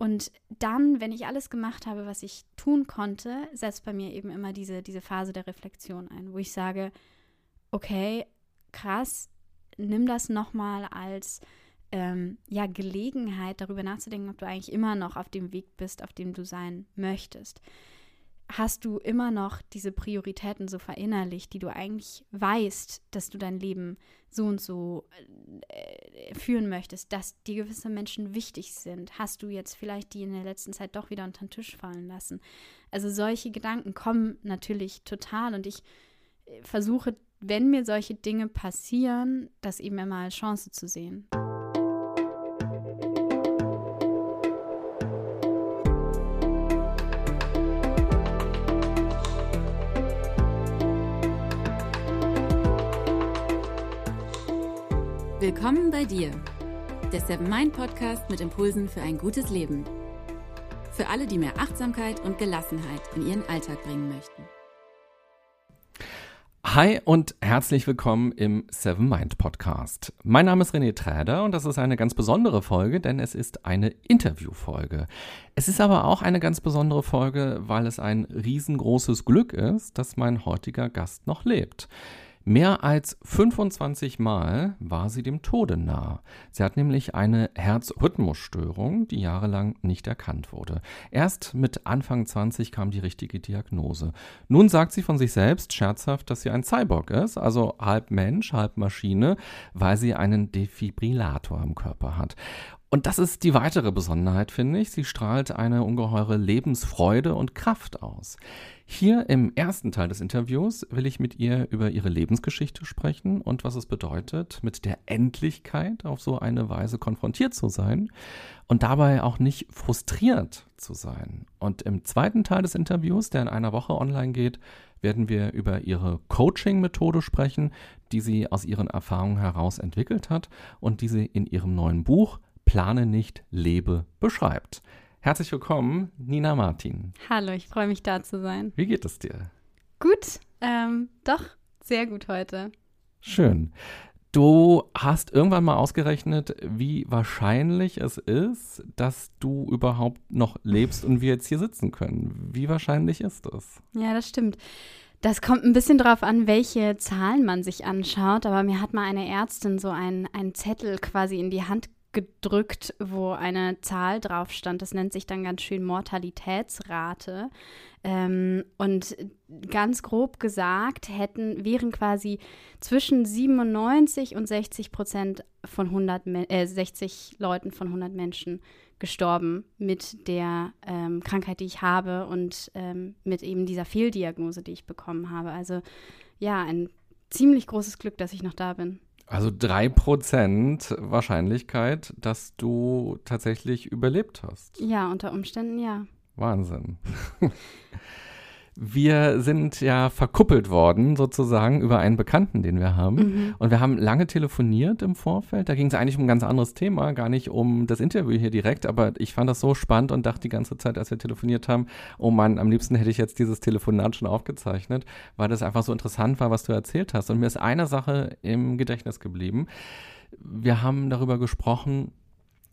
Und dann, wenn ich alles gemacht habe, was ich tun konnte, setzt bei mir eben immer diese, diese Phase der Reflexion ein, wo ich sage, okay, krass, nimm das nochmal als ähm, ja, Gelegenheit, darüber nachzudenken, ob du eigentlich immer noch auf dem Weg bist, auf dem du sein möchtest. Hast du immer noch diese Prioritäten so verinnerlicht, die du eigentlich weißt, dass du dein Leben so und so äh, führen möchtest, dass dir gewisse Menschen wichtig sind? Hast du jetzt vielleicht die in der letzten Zeit doch wieder unter den Tisch fallen lassen? Also solche Gedanken kommen natürlich total und ich äh, versuche, wenn mir solche Dinge passieren, das eben immer als Chance zu sehen. Willkommen bei dir, der Seven Mind Podcast mit Impulsen für ein gutes Leben. Für alle, die mehr Achtsamkeit und Gelassenheit in ihren Alltag bringen möchten. Hi und herzlich willkommen im Seven Mind Podcast. Mein Name ist René Träder und das ist eine ganz besondere Folge, denn es ist eine Interviewfolge. Es ist aber auch eine ganz besondere Folge, weil es ein riesengroßes Glück ist, dass mein heutiger Gast noch lebt. Mehr als 25 Mal war sie dem Tode nah. Sie hat nämlich eine Herzrhythmusstörung, die jahrelang nicht erkannt wurde. Erst mit Anfang 20 kam die richtige Diagnose. Nun sagt sie von sich selbst scherzhaft, dass sie ein Cyborg ist, also halb Mensch, halb Maschine, weil sie einen Defibrillator im Körper hat. Und das ist die weitere Besonderheit, finde ich. Sie strahlt eine ungeheure Lebensfreude und Kraft aus. Hier im ersten Teil des Interviews will ich mit ihr über ihre Lebensgeschichte sprechen und was es bedeutet, mit der Endlichkeit auf so eine Weise konfrontiert zu sein und dabei auch nicht frustriert zu sein. Und im zweiten Teil des Interviews, der in einer Woche online geht, werden wir über ihre Coaching-Methode sprechen, die sie aus ihren Erfahrungen heraus entwickelt hat und die sie in ihrem neuen Buch Plane nicht, lebe beschreibt. Herzlich willkommen, Nina Martin. Hallo, ich freue mich da zu sein. Wie geht es dir? Gut, ähm, doch, sehr gut heute. Schön. Du hast irgendwann mal ausgerechnet, wie wahrscheinlich es ist, dass du überhaupt noch lebst und wir jetzt hier sitzen können. Wie wahrscheinlich ist das? Ja, das stimmt. Das kommt ein bisschen darauf an, welche Zahlen man sich anschaut. Aber mir hat mal eine Ärztin so einen, einen Zettel quasi in die Hand gedrückt, wo eine Zahl drauf stand. Das nennt sich dann ganz schön Mortalitätsrate. Ähm, und ganz grob gesagt hätten, wären quasi zwischen 97 und 60 Prozent von 100, äh, 60 Leuten von 100 Menschen gestorben mit der ähm, Krankheit, die ich habe und ähm, mit eben dieser Fehldiagnose, die ich bekommen habe. Also ja, ein ziemlich großes Glück, dass ich noch da bin. Also 3% Wahrscheinlichkeit, dass du tatsächlich überlebt hast. Ja, unter Umständen ja. Wahnsinn. wir sind ja verkuppelt worden, sozusagen, über einen Bekannten, den wir haben. Mhm. Und wir haben lange telefoniert im Vorfeld. Da ging es eigentlich um ein ganz anderes Thema, gar nicht um das Interview hier direkt. Aber ich fand das so spannend und dachte die ganze Zeit, als wir telefoniert haben, oh Mann, am liebsten hätte ich jetzt dieses Telefonat schon aufgezeichnet, weil das einfach so interessant war, was du erzählt hast. Und mir ist eine Sache im Gedächtnis geblieben. Wir haben darüber gesprochen,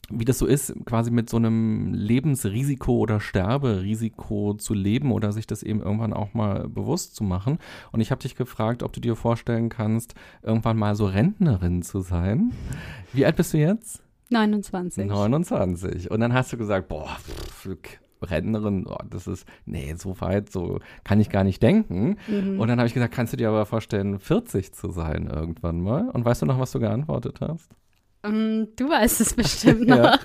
wie das so ist, quasi mit so einem Lebensrisiko oder Sterberisiko zu leben oder sich das eben irgendwann auch mal bewusst zu machen. Und ich habe dich gefragt, ob du dir vorstellen kannst, irgendwann mal so Rentnerin zu sein. Wie alt bist du jetzt? 29. 29. Und dann hast du gesagt, boah, pff, Rentnerin, oh, das ist, nee, so weit, so kann ich gar nicht denken. Mhm. Und dann habe ich gesagt, kannst du dir aber vorstellen, 40 zu sein irgendwann mal? Und weißt du noch, was du geantwortet hast? Ähm, du weißt es bestimmt noch. ja.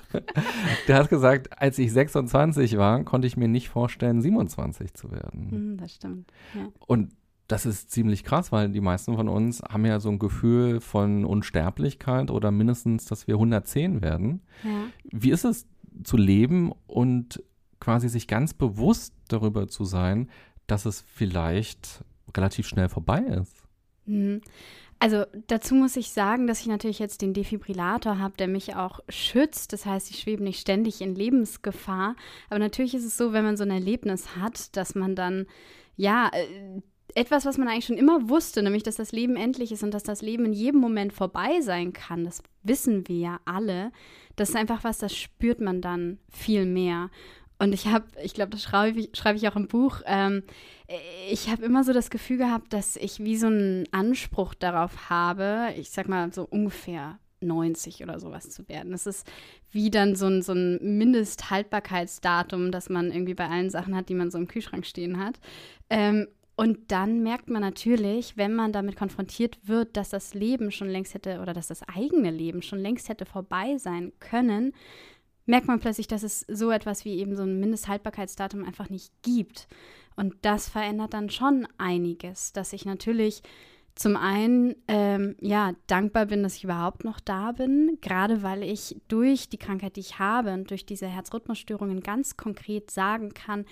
Der hat gesagt, als ich 26 war, konnte ich mir nicht vorstellen, 27 zu werden. Hm, das stimmt. Ja. Und das ist ziemlich krass, weil die meisten von uns haben ja so ein Gefühl von Unsterblichkeit oder mindestens, dass wir 110 werden. Ja. Wie ist es zu leben und quasi sich ganz bewusst darüber zu sein, dass es vielleicht relativ schnell vorbei ist? Mhm. Also dazu muss ich sagen, dass ich natürlich jetzt den Defibrillator habe, der mich auch schützt. Das heißt, ich schwebe nicht ständig in Lebensgefahr. Aber natürlich ist es so, wenn man so ein Erlebnis hat, dass man dann ja äh, etwas, was man eigentlich schon immer wusste, nämlich dass das Leben endlich ist und dass das Leben in jedem Moment vorbei sein kann, das wissen wir ja alle. Das ist einfach was, das spürt man dann viel mehr. Und ich habe, ich glaube, das schreibe ich, schreibe ich auch im Buch, ähm, ich habe immer so das Gefühl gehabt, dass ich wie so einen Anspruch darauf habe, ich sag mal so ungefähr 90 oder sowas zu werden. Das ist wie dann so ein, so ein Mindesthaltbarkeitsdatum, das man irgendwie bei allen Sachen hat, die man so im Kühlschrank stehen hat. Ähm, und dann merkt man natürlich, wenn man damit konfrontiert wird, dass das Leben schon längst hätte oder dass das eigene Leben schon längst hätte vorbei sein können, merkt man plötzlich, dass es so etwas wie eben so ein Mindesthaltbarkeitsdatum einfach nicht gibt. Und das verändert dann schon einiges, dass ich natürlich zum einen ähm, ja dankbar bin, dass ich überhaupt noch da bin, gerade weil ich durch die Krankheit, die ich habe und durch diese Herzrhythmusstörungen ganz konkret sagen kann,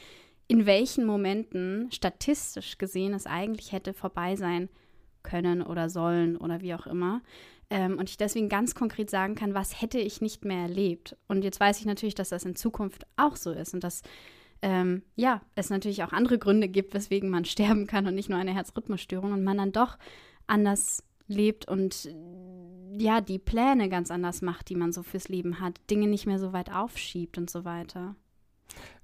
in welchen Momenten statistisch gesehen es eigentlich hätte vorbei sein können oder sollen oder wie auch immer. Ähm, und ich deswegen ganz konkret sagen kann, was hätte ich nicht mehr erlebt. Und jetzt weiß ich natürlich, dass das in Zukunft auch so ist und dass ähm, ja, es natürlich auch andere Gründe gibt, weswegen man sterben kann und nicht nur eine Herzrhythmusstörung und man dann doch anders lebt und ja, die Pläne ganz anders macht, die man so fürs Leben hat, Dinge nicht mehr so weit aufschiebt und so weiter.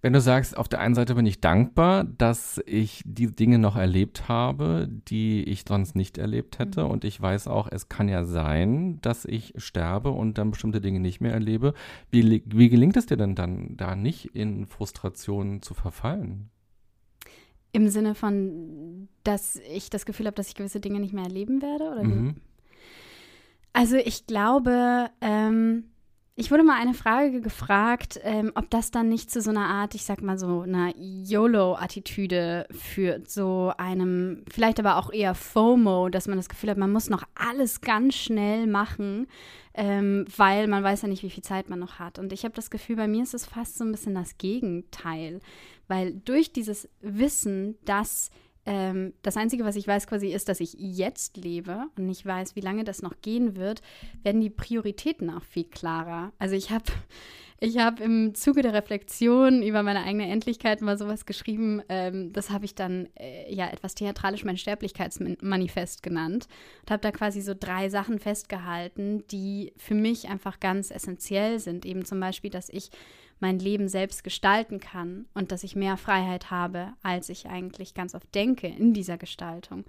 Wenn du sagst, auf der einen Seite bin ich dankbar, dass ich die Dinge noch erlebt habe, die ich sonst nicht erlebt hätte. Mhm. Und ich weiß auch, es kann ja sein, dass ich sterbe und dann bestimmte Dinge nicht mehr erlebe. Wie, wie gelingt es dir denn dann, da nicht in Frustration zu verfallen? Im Sinne von, dass ich das Gefühl habe, dass ich gewisse Dinge nicht mehr erleben werde? Oder mhm. Also ich glaube, ähm, ich wurde mal eine Frage gefragt, ähm, ob das dann nicht zu so einer Art, ich sag mal so, einer YOLO-Attitüde führt, so einem, vielleicht aber auch eher FOMO, dass man das Gefühl hat, man muss noch alles ganz schnell machen, ähm, weil man weiß ja nicht, wie viel Zeit man noch hat. Und ich habe das Gefühl, bei mir ist es fast so ein bisschen das Gegenteil, weil durch dieses Wissen, dass ähm, das Einzige, was ich weiß quasi, ist, dass ich jetzt lebe und nicht weiß, wie lange das noch gehen wird, werden die Prioritäten auch viel klarer. Also ich habe ich hab im Zuge der Reflexion über meine eigene Endlichkeit mal sowas geschrieben, ähm, das habe ich dann äh, ja etwas theatralisch mein Sterblichkeitsmanifest genannt und habe da quasi so drei Sachen festgehalten, die für mich einfach ganz essentiell sind. Eben zum Beispiel, dass ich mein Leben selbst gestalten kann und dass ich mehr Freiheit habe, als ich eigentlich ganz oft denke in dieser Gestaltung.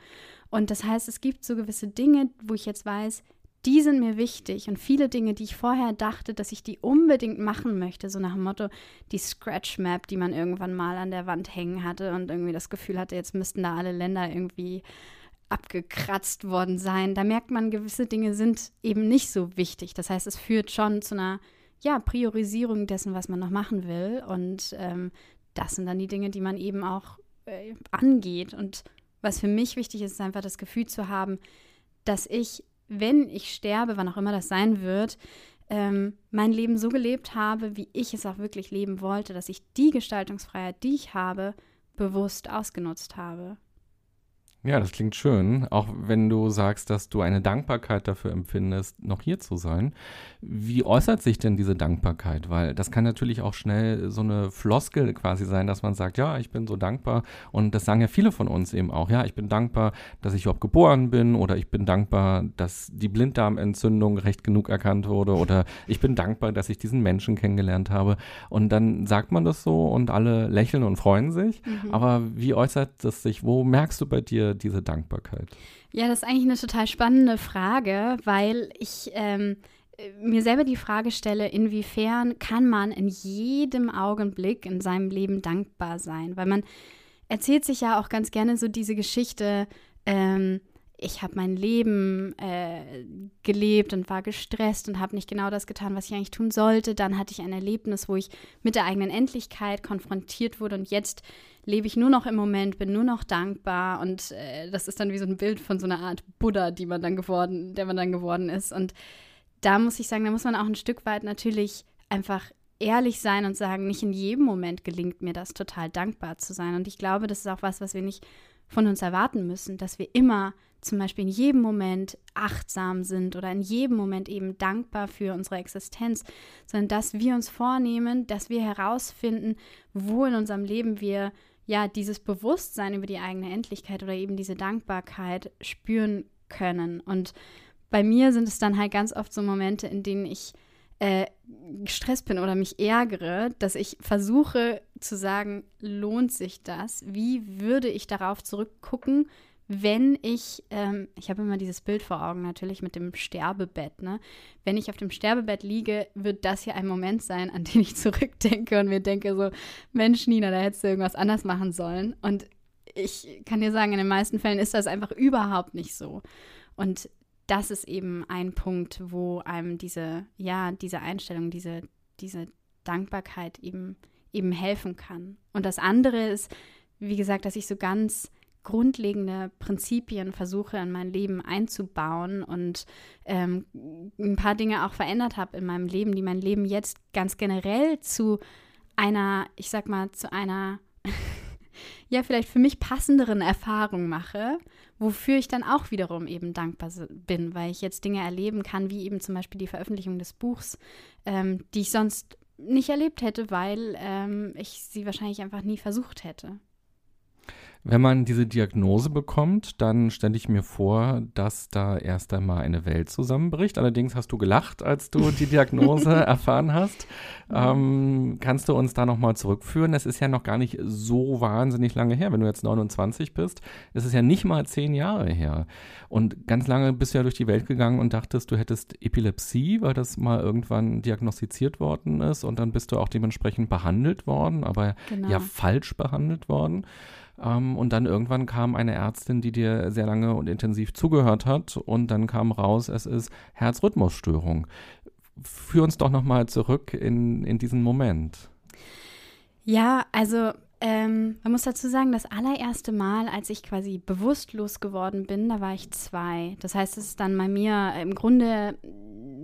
Und das heißt, es gibt so gewisse Dinge, wo ich jetzt weiß, die sind mir wichtig und viele Dinge, die ich vorher dachte, dass ich die unbedingt machen möchte, so nach dem Motto, die Scratch Map, die man irgendwann mal an der Wand hängen hatte und irgendwie das Gefühl hatte, jetzt müssten da alle Länder irgendwie abgekratzt worden sein. Da merkt man, gewisse Dinge sind eben nicht so wichtig. Das heißt, es führt schon zu einer ja, Priorisierung dessen, was man noch machen will. Und ähm, das sind dann die Dinge, die man eben auch äh, angeht. Und was für mich wichtig ist, ist einfach das Gefühl zu haben, dass ich, wenn ich sterbe, wann auch immer das sein wird, ähm, mein Leben so gelebt habe, wie ich es auch wirklich leben wollte, dass ich die Gestaltungsfreiheit, die ich habe, bewusst ausgenutzt habe. Ja, das klingt schön, auch wenn du sagst, dass du eine Dankbarkeit dafür empfindest, noch hier zu sein. Wie äußert sich denn diese Dankbarkeit? Weil das kann natürlich auch schnell so eine Floskel quasi sein, dass man sagt, ja, ich bin so dankbar. Und das sagen ja viele von uns eben auch. Ja, ich bin dankbar, dass ich überhaupt geboren bin oder ich bin dankbar, dass die Blinddarmentzündung recht genug erkannt wurde oder ich bin dankbar, dass ich diesen Menschen kennengelernt habe. Und dann sagt man das so und alle lächeln und freuen sich. Mhm. Aber wie äußert das sich? Wo merkst du bei dir diese Dankbarkeit? Ja, das ist eigentlich eine total spannende Frage, weil ich ähm, mir selber die Frage stelle, inwiefern kann man in jedem Augenblick in seinem Leben dankbar sein? Weil man erzählt sich ja auch ganz gerne so diese Geschichte, ähm, ich habe mein Leben äh, gelebt und war gestresst und habe nicht genau das getan, was ich eigentlich tun sollte. Dann hatte ich ein Erlebnis, wo ich mit der eigenen Endlichkeit konfrontiert wurde und jetzt lebe ich nur noch im Moment, bin nur noch dankbar und äh, das ist dann wie so ein Bild von so einer Art Buddha, die man dann geworden, der man dann geworden ist. Und da muss ich sagen, da muss man auch ein Stück weit natürlich einfach ehrlich sein und sagen, nicht in jedem Moment gelingt mir das total dankbar zu sein. Und ich glaube, das ist auch was, was wir nicht von uns erwarten müssen, dass wir immer zum Beispiel in jedem Moment achtsam sind oder in jedem Moment eben dankbar für unsere Existenz, sondern dass wir uns vornehmen, dass wir herausfinden, wo in unserem Leben wir ja, dieses Bewusstsein über die eigene Endlichkeit oder eben diese Dankbarkeit spüren können. Und bei mir sind es dann halt ganz oft so Momente, in denen ich äh, gestresst bin oder mich ärgere, dass ich versuche zu sagen, lohnt sich das? Wie würde ich darauf zurückgucken, wenn ich, ähm, ich habe immer dieses Bild vor Augen natürlich mit dem Sterbebett, ne? Wenn ich auf dem Sterbebett liege, wird das hier ein Moment sein, an den ich zurückdenke und mir denke so, Mensch, Nina, da hättest du irgendwas anders machen sollen. Und ich kann dir sagen, in den meisten Fällen ist das einfach überhaupt nicht so. Und das ist eben ein Punkt, wo einem diese, ja, diese Einstellung, diese, diese Dankbarkeit eben, eben helfen kann. Und das andere ist, wie gesagt, dass ich so ganz grundlegende Prinzipien versuche in mein Leben einzubauen und ähm, ein paar Dinge auch verändert habe in meinem Leben, die mein Leben jetzt ganz generell zu einer, ich sag mal, zu einer ja, vielleicht für mich passenderen Erfahrung mache, wofür ich dann auch wiederum eben dankbar bin, weil ich jetzt Dinge erleben kann, wie eben zum Beispiel die Veröffentlichung des Buchs, ähm, die ich sonst nicht erlebt hätte, weil ähm, ich sie wahrscheinlich einfach nie versucht hätte. Wenn man diese Diagnose bekommt, dann stelle ich mir vor, dass da erst einmal eine Welt zusammenbricht. Allerdings hast du gelacht, als du die Diagnose erfahren hast. Ähm, kannst du uns da nochmal zurückführen? Es ist ja noch gar nicht so wahnsinnig lange her. Wenn du jetzt 29 bist, ist es ja nicht mal zehn Jahre her. Und ganz lange bist du ja durch die Welt gegangen und dachtest, du hättest Epilepsie, weil das mal irgendwann diagnostiziert worden ist. Und dann bist du auch dementsprechend behandelt worden, aber genau. ja falsch behandelt worden. Ähm, und dann irgendwann kam eine Ärztin, die dir sehr lange und intensiv zugehört hat und dann kam raus, es ist Herzrhythmusstörung. Führ uns doch nochmal zurück in, in diesen Moment. Ja, also ähm, man muss dazu sagen, das allererste Mal, als ich quasi bewusstlos geworden bin, da war ich zwei. Das heißt, es ist dann bei mir im Grunde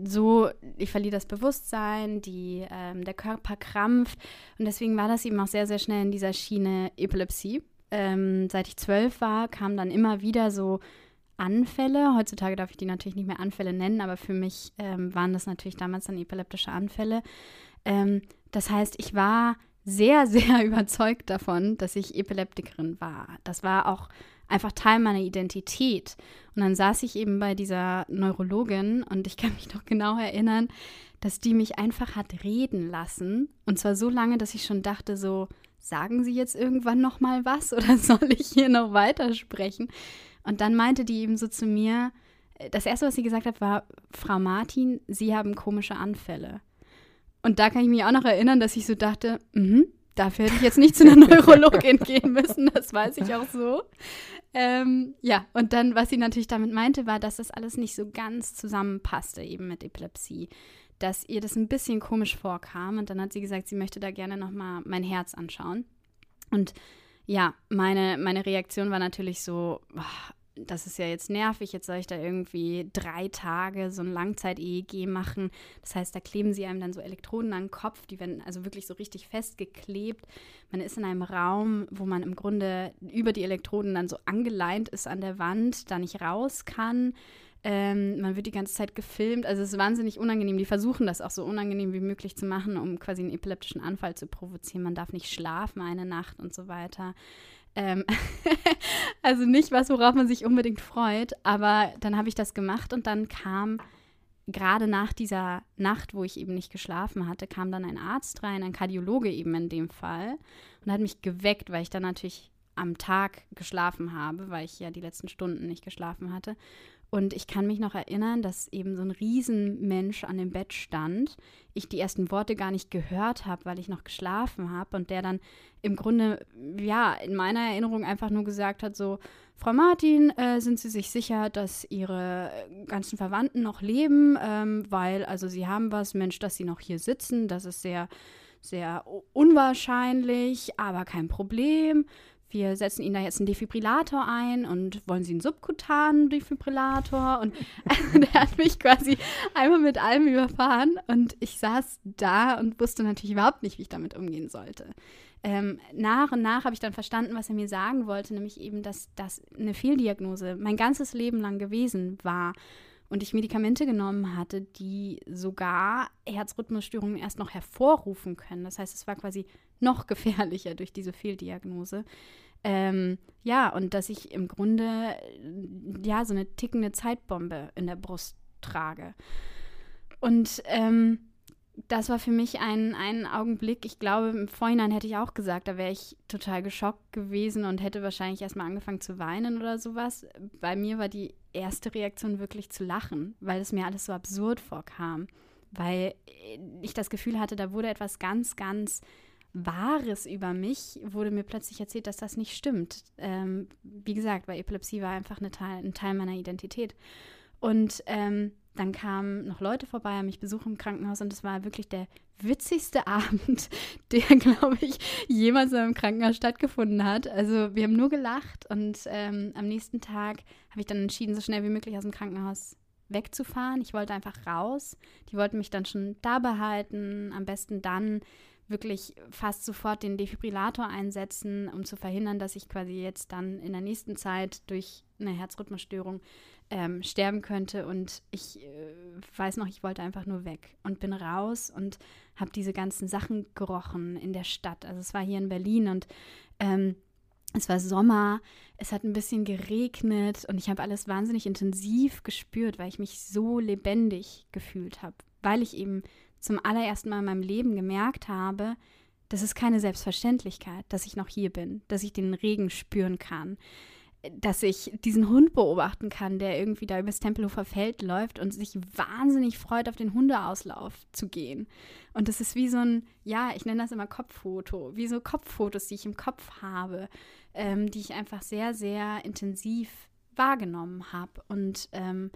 so, ich verliere das Bewusstsein, die, ähm, der Körper krampft. Und deswegen war das eben auch sehr, sehr schnell in dieser Schiene Epilepsie ähm, seit ich zwölf war, kamen dann immer wieder so Anfälle. Heutzutage darf ich die natürlich nicht mehr Anfälle nennen, aber für mich ähm, waren das natürlich damals dann epileptische Anfälle. Ähm, das heißt, ich war sehr, sehr überzeugt davon, dass ich Epileptikerin war. Das war auch einfach Teil meiner Identität. Und dann saß ich eben bei dieser Neurologin und ich kann mich noch genau erinnern, dass die mich einfach hat reden lassen. Und zwar so lange, dass ich schon dachte, so, sagen Sie jetzt irgendwann noch mal was oder soll ich hier noch weitersprechen? Und dann meinte die eben so zu mir, äh, das erste, was sie gesagt hat, war, Frau Martin, Sie haben komische Anfälle. Und da kann ich mich auch noch erinnern, dass ich so dachte, mhm, dafür hätte ich jetzt nicht zu einer Neurologin gehen müssen, das weiß ich auch so. Ähm, ja, und dann, was sie natürlich damit meinte, war, dass das alles nicht so ganz zusammenpasste, eben mit Epilepsie dass ihr das ein bisschen komisch vorkam. Und dann hat sie gesagt, sie möchte da gerne nochmal mein Herz anschauen. Und ja, meine, meine Reaktion war natürlich so, oh, das ist ja jetzt nervig, jetzt soll ich da irgendwie drei Tage so ein Langzeit-EEG machen. Das heißt, da kleben sie einem dann so Elektroden an den Kopf, die werden also wirklich so richtig festgeklebt. Man ist in einem Raum, wo man im Grunde über die Elektroden dann so angeleint ist an der Wand, da nicht raus kann. Ähm, man wird die ganze Zeit gefilmt. Also es ist wahnsinnig unangenehm. Die versuchen das auch so unangenehm wie möglich zu machen, um quasi einen epileptischen Anfall zu provozieren. Man darf nicht schlafen eine Nacht und so weiter. Ähm also nicht was, worauf man sich unbedingt freut. Aber dann habe ich das gemacht und dann kam gerade nach dieser Nacht, wo ich eben nicht geschlafen hatte, kam dann ein Arzt rein, ein Kardiologe eben in dem Fall und hat mich geweckt, weil ich dann natürlich am Tag geschlafen habe, weil ich ja die letzten Stunden nicht geschlafen hatte. Und ich kann mich noch erinnern, dass eben so ein Riesenmensch an dem Bett stand. Ich die ersten Worte gar nicht gehört habe, weil ich noch geschlafen habe. Und der dann im Grunde, ja, in meiner Erinnerung einfach nur gesagt hat: So, Frau Martin, äh, sind Sie sich sicher, dass Ihre ganzen Verwandten noch leben? Ähm, weil, also, Sie haben was, Mensch, dass Sie noch hier sitzen. Das ist sehr, sehr unwahrscheinlich, aber kein Problem wir setzen Ihnen da jetzt einen Defibrillator ein und wollen Sie einen subkutanen Defibrillator? Und also der hat mich quasi einmal mit allem überfahren und ich saß da und wusste natürlich überhaupt nicht, wie ich damit umgehen sollte. Ähm, nach und nach habe ich dann verstanden, was er mir sagen wollte, nämlich eben, dass das eine Fehldiagnose mein ganzes Leben lang gewesen war und ich Medikamente genommen hatte, die sogar Herzrhythmusstörungen erst noch hervorrufen können. Das heißt, es war quasi noch gefährlicher durch diese Fehldiagnose. Ähm, ja, und dass ich im Grunde ja so eine tickende Zeitbombe in der Brust trage. Und ähm, das war für mich ein, ein Augenblick. Ich glaube, im Vorhinein hätte ich auch gesagt, da wäre ich total geschockt gewesen und hätte wahrscheinlich erstmal angefangen zu weinen oder sowas. Bei mir war die erste Reaktion wirklich zu lachen, weil es mir alles so absurd vorkam. Weil ich das Gefühl hatte, da wurde etwas ganz, ganz Wahres über mich, wurde mir plötzlich erzählt, dass das nicht stimmt. Ähm, wie gesagt, weil Epilepsie war einfach Teil, ein Teil meiner Identität. Und ähm, dann kamen noch Leute vorbei, haben mich besucht im Krankenhaus und es war wirklich der witzigste Abend, der, glaube ich, jemals in einem Krankenhaus stattgefunden hat. Also wir haben nur gelacht und ähm, am nächsten Tag habe ich dann entschieden, so schnell wie möglich aus dem Krankenhaus wegzufahren. Ich wollte einfach raus. Die wollten mich dann schon da behalten, am besten dann wirklich fast sofort den Defibrillator einsetzen, um zu verhindern, dass ich quasi jetzt dann in der nächsten Zeit durch eine Herzrhythmusstörung ähm, sterben könnte. Und ich äh, weiß noch, ich wollte einfach nur weg und bin raus und habe diese ganzen Sachen gerochen in der Stadt. Also es war hier in Berlin und ähm, es war Sommer, es hat ein bisschen geregnet und ich habe alles wahnsinnig intensiv gespürt, weil ich mich so lebendig gefühlt habe, weil ich eben zum allerersten Mal in meinem Leben gemerkt habe, das ist keine Selbstverständlichkeit, dass ich noch hier bin, dass ich den Regen spüren kann, dass ich diesen Hund beobachten kann, der irgendwie da übers Tempelhofer Feld läuft und sich wahnsinnig freut, auf den Hundeauslauf zu gehen. Und das ist wie so ein, ja, ich nenne das immer Kopffoto, wie so Kopffotos, die ich im Kopf habe, ähm, die ich einfach sehr, sehr intensiv wahrgenommen habe. Und ähm,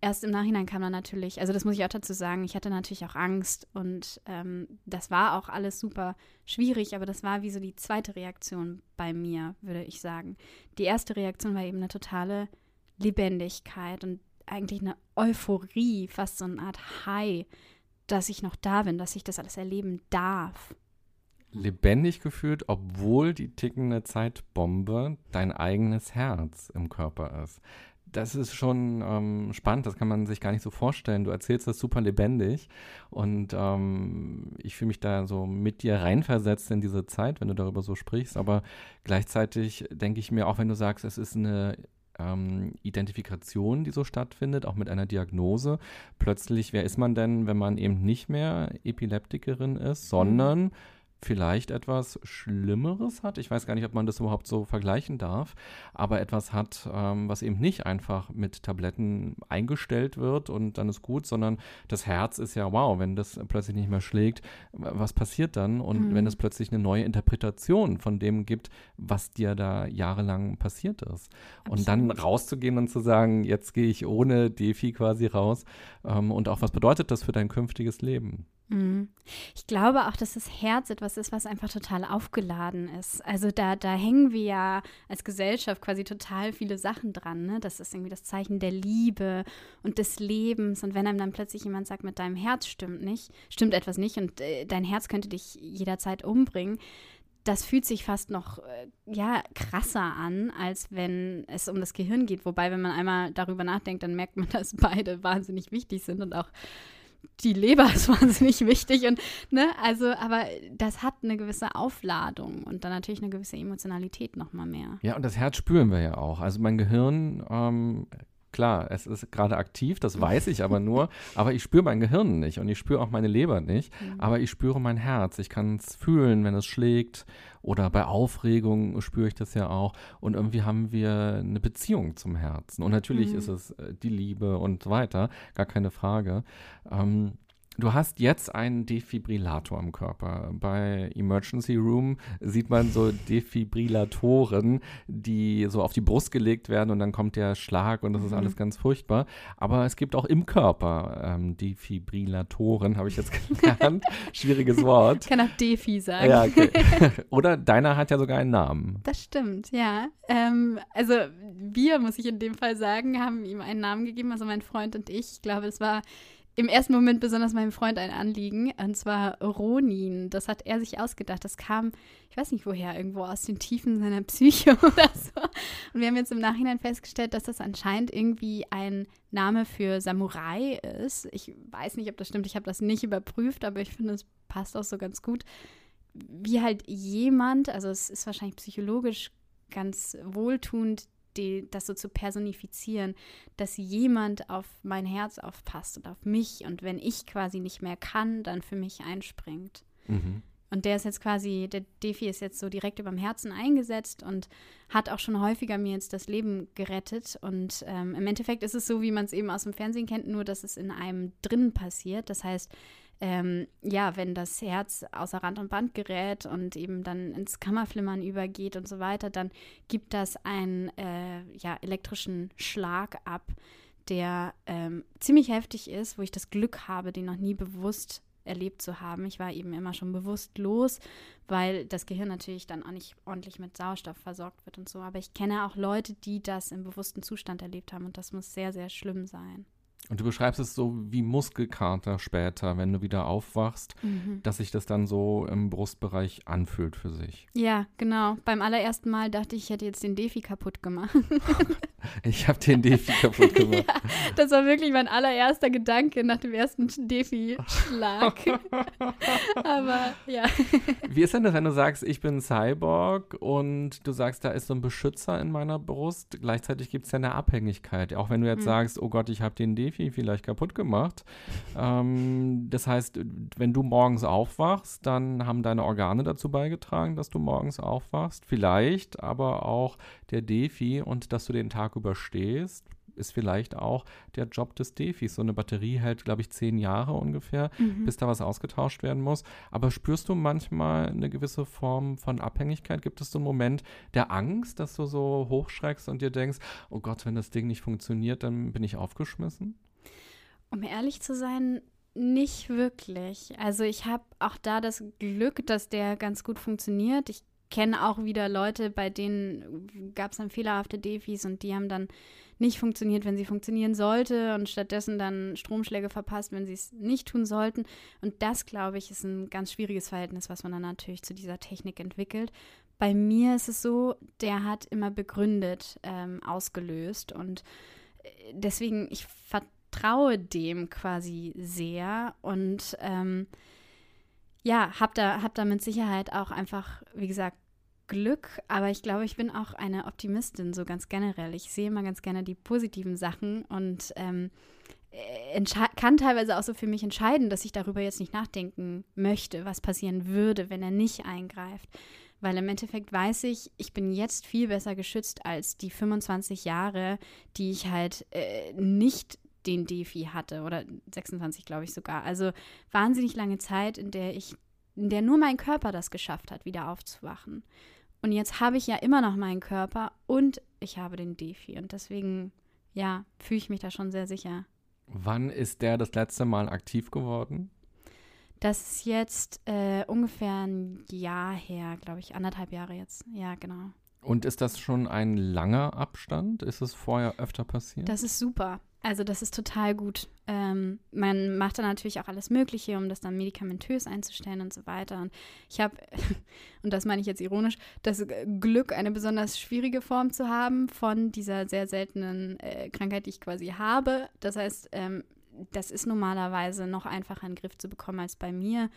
erst im Nachhinein kam dann natürlich, also das muss ich auch dazu sagen, ich hatte natürlich auch Angst und ähm, das war auch alles super schwierig, aber das war wie so die zweite Reaktion bei mir, würde ich sagen. Die erste Reaktion war eben eine totale Lebendigkeit und eigentlich eine Euphorie, fast so eine Art High, dass ich noch da bin, dass ich das alles erleben darf. Lebendig gefühlt, obwohl die tickende Zeitbombe dein eigenes Herz im Körper ist das ist schon ähm, spannend, das kann man sich gar nicht so vorstellen. Du erzählst das super lebendig und ähm, ich fühle mich da so mit dir reinversetzt in diese Zeit, wenn du darüber so sprichst. Aber gleichzeitig denke ich mir, auch wenn du sagst, es ist eine ähm, Identifikation, die so stattfindet, auch mit einer Diagnose. Plötzlich, wer ist man denn, wenn man eben nicht mehr Epileptikerin ist, sondern mhm vielleicht etwas Schlimmeres hat. Ich weiß gar nicht, ob man das überhaupt so vergleichen darf, aber etwas hat, ähm, was eben nicht einfach mit Tabletten eingestellt wird und dann ist gut, sondern das Herz ist ja, wow, wenn das plötzlich nicht mehr schlägt, was passiert dann? Und mhm. wenn es plötzlich eine neue Interpretation von dem gibt, was dir da jahrelang passiert ist. Absolut. Und dann rauszugehen und zu sagen, jetzt gehe ich ohne Defi quasi raus ähm, und auch was bedeutet das für dein künftiges Leben? Mhm. Ich glaube auch, dass das Herz etwas ist, was einfach total aufgeladen ist. Also da, da hängen wir ja als Gesellschaft quasi total viele Sachen dran. Ne? Das ist irgendwie das Zeichen der Liebe und des Lebens. Und wenn einem dann plötzlich jemand sagt, mit deinem Herz stimmt nicht, stimmt etwas nicht und äh, dein Herz könnte dich jederzeit umbringen, das fühlt sich fast noch äh, ja krasser an, als wenn es um das Gehirn geht. Wobei, wenn man einmal darüber nachdenkt, dann merkt man, dass beide wahnsinnig wichtig sind und auch die Leber ist wahnsinnig wichtig und ne, also, aber das hat eine gewisse Aufladung und dann natürlich eine gewisse Emotionalität nochmal mehr. Ja, und das Herz spüren wir ja auch. Also mein Gehirn ähm, Klar, es ist gerade aktiv, das weiß ich aber nur, aber ich spüre mein Gehirn nicht und ich spüre auch meine Leber nicht, mhm. aber ich spüre mein Herz. Ich kann es fühlen, wenn es schlägt oder bei Aufregung spüre ich das ja auch und irgendwie haben wir eine Beziehung zum Herzen und natürlich mhm. ist es äh, die Liebe und so weiter, gar keine Frage. Ähm, Du hast jetzt einen Defibrillator am Körper. Bei Emergency Room sieht man so Defibrillatoren, die so auf die Brust gelegt werden und dann kommt der Schlag und das ist mhm. alles ganz furchtbar. Aber es gibt auch im Körper ähm, Defibrillatoren, habe ich jetzt gelernt. Schwieriges Wort. Ich kann auch Defi sagen. Ja, okay. Oder deiner hat ja sogar einen Namen. Das stimmt, ja. Ähm, also wir, muss ich in dem Fall sagen, haben ihm einen Namen gegeben, also mein Freund und ich. Ich glaube, es war im ersten Moment besonders meinem Freund ein Anliegen, und zwar Ronin. Das hat er sich ausgedacht. Das kam, ich weiß nicht woher, irgendwo aus den Tiefen seiner Psyche oder so. Und wir haben jetzt im Nachhinein festgestellt, dass das anscheinend irgendwie ein Name für Samurai ist. Ich weiß nicht, ob das stimmt. Ich habe das nicht überprüft, aber ich finde, es passt auch so ganz gut. Wie halt jemand, also es ist wahrscheinlich psychologisch ganz wohltuend, die, das so zu personifizieren, dass jemand auf mein Herz aufpasst und auf mich und wenn ich quasi nicht mehr kann, dann für mich einspringt. Mhm. Und der ist jetzt quasi, der Defi ist jetzt so direkt über dem Herzen eingesetzt und hat auch schon häufiger mir jetzt das Leben gerettet. Und ähm, im Endeffekt ist es so, wie man es eben aus dem Fernsehen kennt, nur dass es in einem drin passiert. Das heißt, ähm, ja, wenn das Herz außer Rand und Band gerät und eben dann ins Kammerflimmern übergeht und so weiter, dann gibt das einen äh, ja, elektrischen Schlag ab, der ähm, ziemlich heftig ist, wo ich das Glück habe, den noch nie bewusst erlebt zu haben. Ich war eben immer schon bewusstlos, weil das Gehirn natürlich dann auch nicht ordentlich mit Sauerstoff versorgt wird und so. Aber ich kenne auch Leute, die das im bewussten Zustand erlebt haben und das muss sehr, sehr schlimm sein. Und du beschreibst es so wie Muskelkater später, wenn du wieder aufwachst, mhm. dass sich das dann so im Brustbereich anfühlt für sich. Ja, genau. Beim allerersten Mal dachte ich, ich hätte jetzt den Defi kaputt gemacht. ich habe den Defi kaputt gemacht. ja, das war wirklich mein allererster Gedanke nach dem ersten Defi-Schlag. Aber ja. Wie ist denn das, wenn du sagst, ich bin Cyborg und du sagst, da ist so ein Beschützer in meiner Brust? Gleichzeitig gibt es ja eine Abhängigkeit. Auch wenn du jetzt mhm. sagst, oh Gott, ich habe den Defi Wifi vielleicht kaputt gemacht. Ähm, das heißt, wenn du morgens aufwachst, dann haben deine Organe dazu beigetragen, dass du morgens aufwachst. Vielleicht aber auch der Defi und dass du den Tag überstehst ist vielleicht auch der Job des Defis. So eine Batterie hält, glaube ich, zehn Jahre ungefähr, mhm. bis da was ausgetauscht werden muss. Aber spürst du manchmal eine gewisse Form von Abhängigkeit? Gibt es so einen Moment der Angst, dass du so hochschreckst und dir denkst, oh Gott, wenn das Ding nicht funktioniert, dann bin ich aufgeschmissen? Um ehrlich zu sein, nicht wirklich. Also ich habe auch da das Glück, dass der ganz gut funktioniert. Ich kenne auch wieder Leute, bei denen gab es dann fehlerhafte Defis und die haben dann nicht funktioniert, wenn sie funktionieren sollte und stattdessen dann Stromschläge verpasst, wenn sie es nicht tun sollten. Und das, glaube ich, ist ein ganz schwieriges Verhältnis, was man dann natürlich zu dieser Technik entwickelt. Bei mir ist es so, der hat immer begründet ähm, ausgelöst und äh, deswegen, ich vertraue traue dem quasi sehr und ähm, ja, hab da, hab da mit Sicherheit auch einfach, wie gesagt, Glück, aber ich glaube, ich bin auch eine Optimistin, so ganz generell. Ich sehe immer ganz gerne die positiven Sachen und ähm, kann teilweise auch so für mich entscheiden, dass ich darüber jetzt nicht nachdenken möchte, was passieren würde, wenn er nicht eingreift. Weil im Endeffekt weiß ich, ich bin jetzt viel besser geschützt als die 25 Jahre, die ich halt äh, nicht den Defi hatte oder 26 glaube ich sogar. Also wahnsinnig lange Zeit, in der ich, in der nur mein Körper das geschafft hat, wieder aufzuwachen. Und jetzt habe ich ja immer noch meinen Körper und ich habe den Defi und deswegen ja fühle ich mich da schon sehr sicher. Wann ist der das letzte Mal aktiv geworden? Das ist jetzt äh, ungefähr ein Jahr her, glaube ich, anderthalb Jahre jetzt. Ja, genau. Und ist das schon ein langer Abstand? Ist es vorher öfter passiert? Das ist super. Also das ist total gut. Ähm, man macht dann natürlich auch alles Mögliche, um das dann medikamentös einzustellen und so weiter. Und ich habe, und das meine ich jetzt ironisch, das Glück, eine besonders schwierige Form zu haben von dieser sehr seltenen äh, Krankheit, die ich quasi habe. Das heißt, ähm, das ist normalerweise noch einfacher in den Griff zu bekommen als bei mir.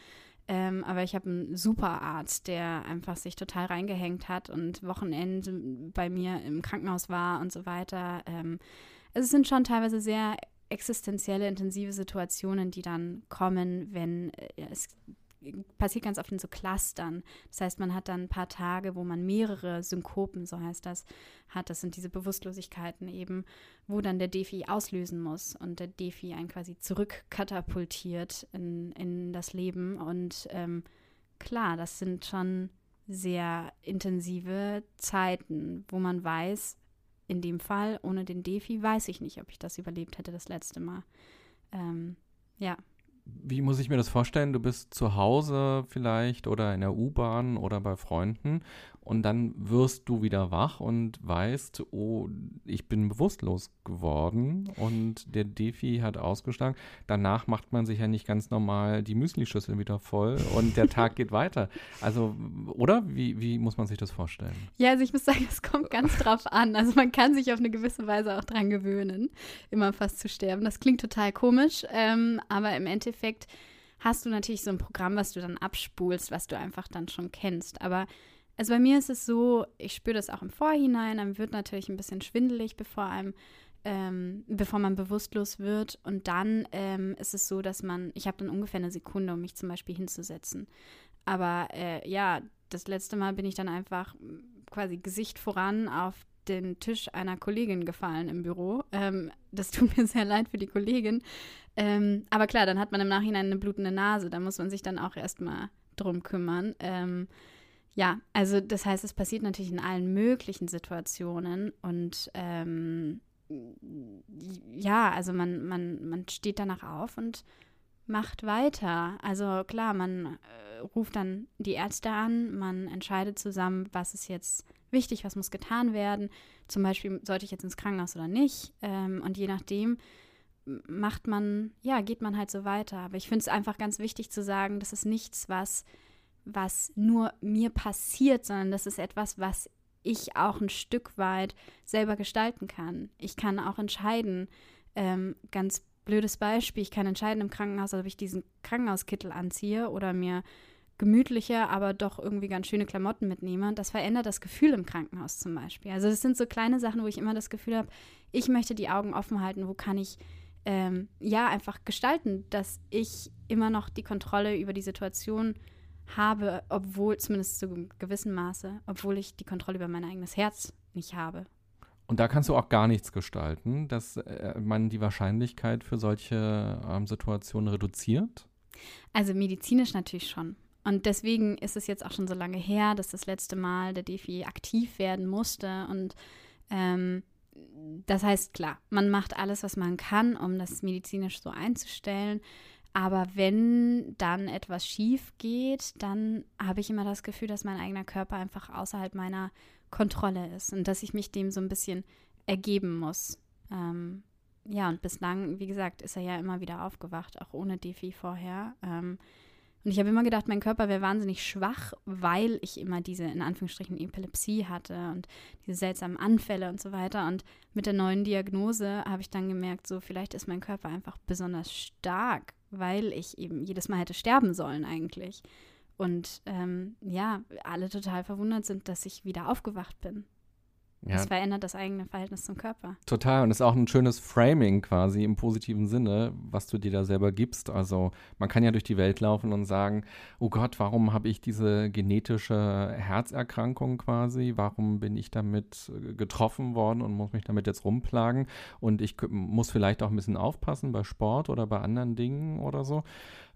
Ähm, aber ich habe einen super Arzt, der einfach sich total reingehängt hat und Wochenende bei mir im Krankenhaus war und so weiter. Ähm, es sind schon teilweise sehr existenzielle, intensive Situationen, die dann kommen, wenn äh, es passiert ganz oft in so Clustern. Das heißt, man hat dann ein paar Tage, wo man mehrere Synkopen, so heißt das, hat. Das sind diese Bewusstlosigkeiten eben, wo dann der Defi auslösen muss und der Defi einen quasi zurückkatapultiert in, in das Leben. Und ähm, klar, das sind schon sehr intensive Zeiten, wo man weiß, in dem Fall, ohne den Defi, weiß ich nicht, ob ich das überlebt hätte das letzte Mal. Ähm, ja, wie muss ich mir das vorstellen? Du bist zu Hause vielleicht oder in der U-Bahn oder bei Freunden und dann wirst du wieder wach und weißt, oh, ich bin bewusstlos geworden und der Defi hat ausgeschlagen. Danach macht man sich ja nicht ganz normal die Müslischüssel wieder voll und der Tag geht weiter. Also, oder? Wie, wie muss man sich das vorstellen? Ja, also ich muss sagen, es kommt ganz drauf an. Also man kann sich auf eine gewisse Weise auch dran gewöhnen, immer fast zu sterben. Das klingt total komisch, ähm, aber im Endeffekt hast du natürlich so ein Programm, was du dann abspulst, was du einfach dann schon kennst. Aber also bei mir ist es so, ich spüre das auch im Vorhinein, einem wird natürlich ein bisschen schwindelig, bevor einem, ähm, bevor man bewusstlos wird. Und dann ähm, ist es so, dass man, ich habe dann ungefähr eine Sekunde, um mich zum Beispiel hinzusetzen. Aber äh, ja, das letzte Mal bin ich dann einfach quasi Gesicht voran auf den Tisch einer Kollegin gefallen im Büro. Ähm, das tut mir sehr leid für die Kollegin. Ähm, aber klar, dann hat man im Nachhinein eine blutende Nase. Da muss man sich dann auch erstmal drum kümmern. Ja, also das heißt, es passiert natürlich in allen möglichen Situationen und ähm, ja, also man, man, man steht danach auf und macht weiter. Also klar, man äh, ruft dann die Ärzte an, man entscheidet zusammen, was ist jetzt wichtig, was muss getan werden. Zum Beispiel, sollte ich jetzt ins Krankenhaus oder nicht? Ähm, und je nachdem macht man, ja, geht man halt so weiter. Aber ich finde es einfach ganz wichtig zu sagen, das ist nichts, was was nur mir passiert, sondern das ist etwas, was ich auch ein Stück weit selber gestalten kann. Ich kann auch entscheiden, ähm, ganz blödes Beispiel, ich kann entscheiden im Krankenhaus, ob ich diesen Krankenhauskittel anziehe oder mir gemütliche, aber doch irgendwie ganz schöne Klamotten mitnehme. Das verändert das Gefühl im Krankenhaus zum Beispiel. Also das sind so kleine Sachen, wo ich immer das Gefühl habe, ich möchte die Augen offen halten, wo kann ich ähm, ja einfach gestalten, dass ich immer noch die Kontrolle über die Situation habe, obwohl, zumindest zu einem gewissen Maße, obwohl ich die Kontrolle über mein eigenes Herz nicht habe. Und da kannst du auch gar nichts gestalten, dass äh, man die Wahrscheinlichkeit für solche ähm, Situationen reduziert? Also medizinisch natürlich schon. Und deswegen ist es jetzt auch schon so lange her, dass das letzte Mal der DFI aktiv werden musste. Und ähm, das heißt, klar, man macht alles, was man kann, um das medizinisch so einzustellen. Aber wenn dann etwas schief geht, dann habe ich immer das Gefühl, dass mein eigener Körper einfach außerhalb meiner Kontrolle ist und dass ich mich dem so ein bisschen ergeben muss. Ähm, ja, und bislang, wie gesagt, ist er ja immer wieder aufgewacht, auch ohne Defi vorher. Ähm, und ich habe immer gedacht, mein Körper wäre wahnsinnig schwach, weil ich immer diese, in Anführungsstrichen, Epilepsie hatte und diese seltsamen Anfälle und so weiter. Und mit der neuen Diagnose habe ich dann gemerkt, so vielleicht ist mein Körper einfach besonders stark weil ich eben jedes Mal hätte sterben sollen eigentlich. Und ähm, ja, alle total verwundert sind, dass ich wieder aufgewacht bin. Ja. Das verändert das eigene Verhältnis zum Körper. Total. Und ist auch ein schönes Framing quasi im positiven Sinne, was du dir da selber gibst. Also man kann ja durch die Welt laufen und sagen, oh Gott, warum habe ich diese genetische Herzerkrankung quasi? Warum bin ich damit getroffen worden und muss mich damit jetzt rumplagen? Und ich muss vielleicht auch ein bisschen aufpassen bei Sport oder bei anderen Dingen oder so.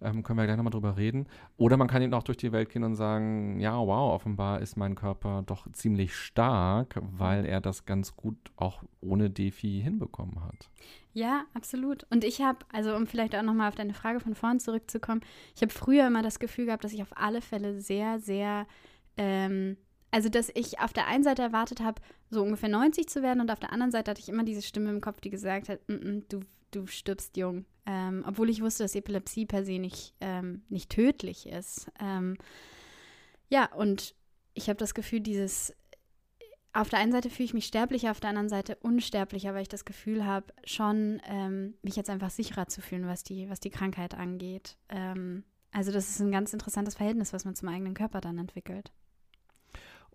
Ähm, können wir gleich nochmal drüber reden. Oder man kann eben auch durch die Welt gehen und sagen, ja, wow, offenbar ist mein Körper doch ziemlich stark, weil er das ganz gut auch ohne Defi hinbekommen hat. Ja, absolut. Und ich habe, also um vielleicht auch nochmal auf deine Frage von vorn zurückzukommen, ich habe früher immer das Gefühl gehabt, dass ich auf alle Fälle sehr, sehr ähm, also dass ich auf der einen Seite erwartet habe, so ungefähr 90 zu werden und auf der anderen Seite hatte ich immer diese Stimme im Kopf, die gesagt hat, mm -mm, du, du stirbst jung. Ähm, obwohl ich wusste, dass Epilepsie per se nicht, ähm, nicht tödlich ist. Ähm, ja, und ich habe das Gefühl, dieses, auf der einen Seite fühle ich mich sterblich, auf der anderen Seite unsterblicher, weil ich das Gefühl habe, schon ähm, mich jetzt einfach sicherer zu fühlen, was die, was die Krankheit angeht. Ähm, also das ist ein ganz interessantes Verhältnis, was man zum eigenen Körper dann entwickelt.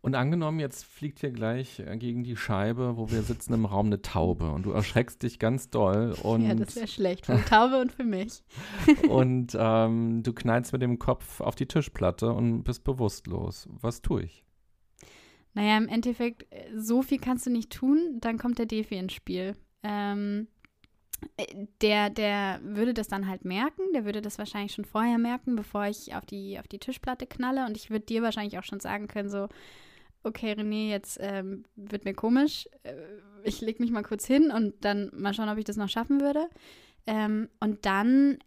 Und angenommen, jetzt fliegt hier gleich äh, gegen die Scheibe, wo wir sitzen im Raum, eine Taube und du erschreckst dich ganz doll. Und ja, das wäre schlecht für die Taube und für mich. und ähm, du knallst mit dem Kopf auf die Tischplatte und bist bewusstlos. Was tue ich? Naja, im Endeffekt, äh, so viel kannst du nicht tun, dann kommt der Defi ins Spiel. Ähm, äh, der, der würde das dann halt merken, der würde das wahrscheinlich schon vorher merken, bevor ich auf die, auf die Tischplatte knalle und ich würde dir wahrscheinlich auch schon sagen können, so, okay, René, jetzt ähm, wird mir komisch. Äh, ich lege mich mal kurz hin und dann mal schauen, ob ich das noch schaffen würde. Ähm, und dann,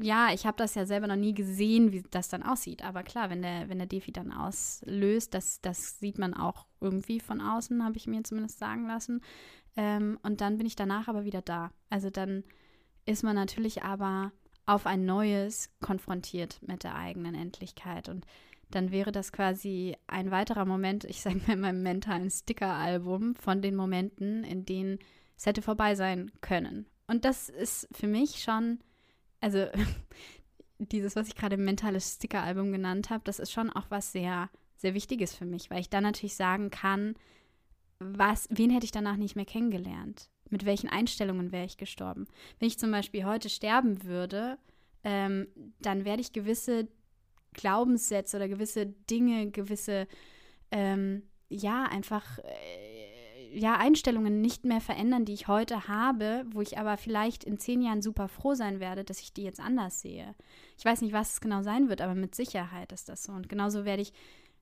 ja, ich habe das ja selber noch nie gesehen, wie das dann aussieht. Aber klar, wenn der, wenn der Defi dann auslöst, das, das sieht man auch irgendwie von außen, habe ich mir zumindest sagen lassen. Ähm, und dann bin ich danach aber wieder da. Also dann ist man natürlich aber auf ein neues konfrontiert mit der eigenen Endlichkeit. Und dann wäre das quasi ein weiterer Moment, ich sage mal in meinem mentalen Sticker-Album von den Momenten, in denen es hätte vorbei sein können. Und das ist für mich schon, also dieses, was ich gerade mentales Sticker-Album genannt habe, das ist schon auch was sehr, sehr Wichtiges für mich, weil ich dann natürlich sagen kann, was, wen hätte ich danach nicht mehr kennengelernt? Mit welchen Einstellungen wäre ich gestorben? Wenn ich zum Beispiel heute sterben würde, ähm, dann werde ich gewisse Glaubenssätze oder gewisse Dinge, gewisse, ähm, ja, einfach äh, ja, Einstellungen nicht mehr verändern, die ich heute habe, wo ich aber vielleicht in zehn Jahren super froh sein werde, dass ich die jetzt anders sehe. Ich weiß nicht, was es genau sein wird, aber mit Sicherheit ist das so. Und genauso werde ich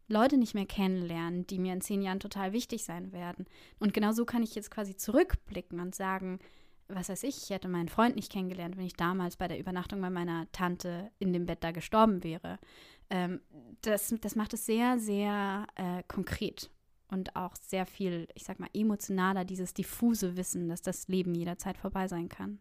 Leute nicht mehr kennenlernen, die mir in zehn Jahren total wichtig sein werden. Und genauso kann ich jetzt quasi zurückblicken und sagen, was weiß ich, ich hätte meinen Freund nicht kennengelernt, wenn ich damals bei der Übernachtung bei meiner Tante in dem Bett da gestorben wäre. Ähm, das, das macht es sehr, sehr äh, konkret und auch sehr viel, ich sag mal, emotionaler, dieses diffuse Wissen, dass das Leben jederzeit vorbei sein kann.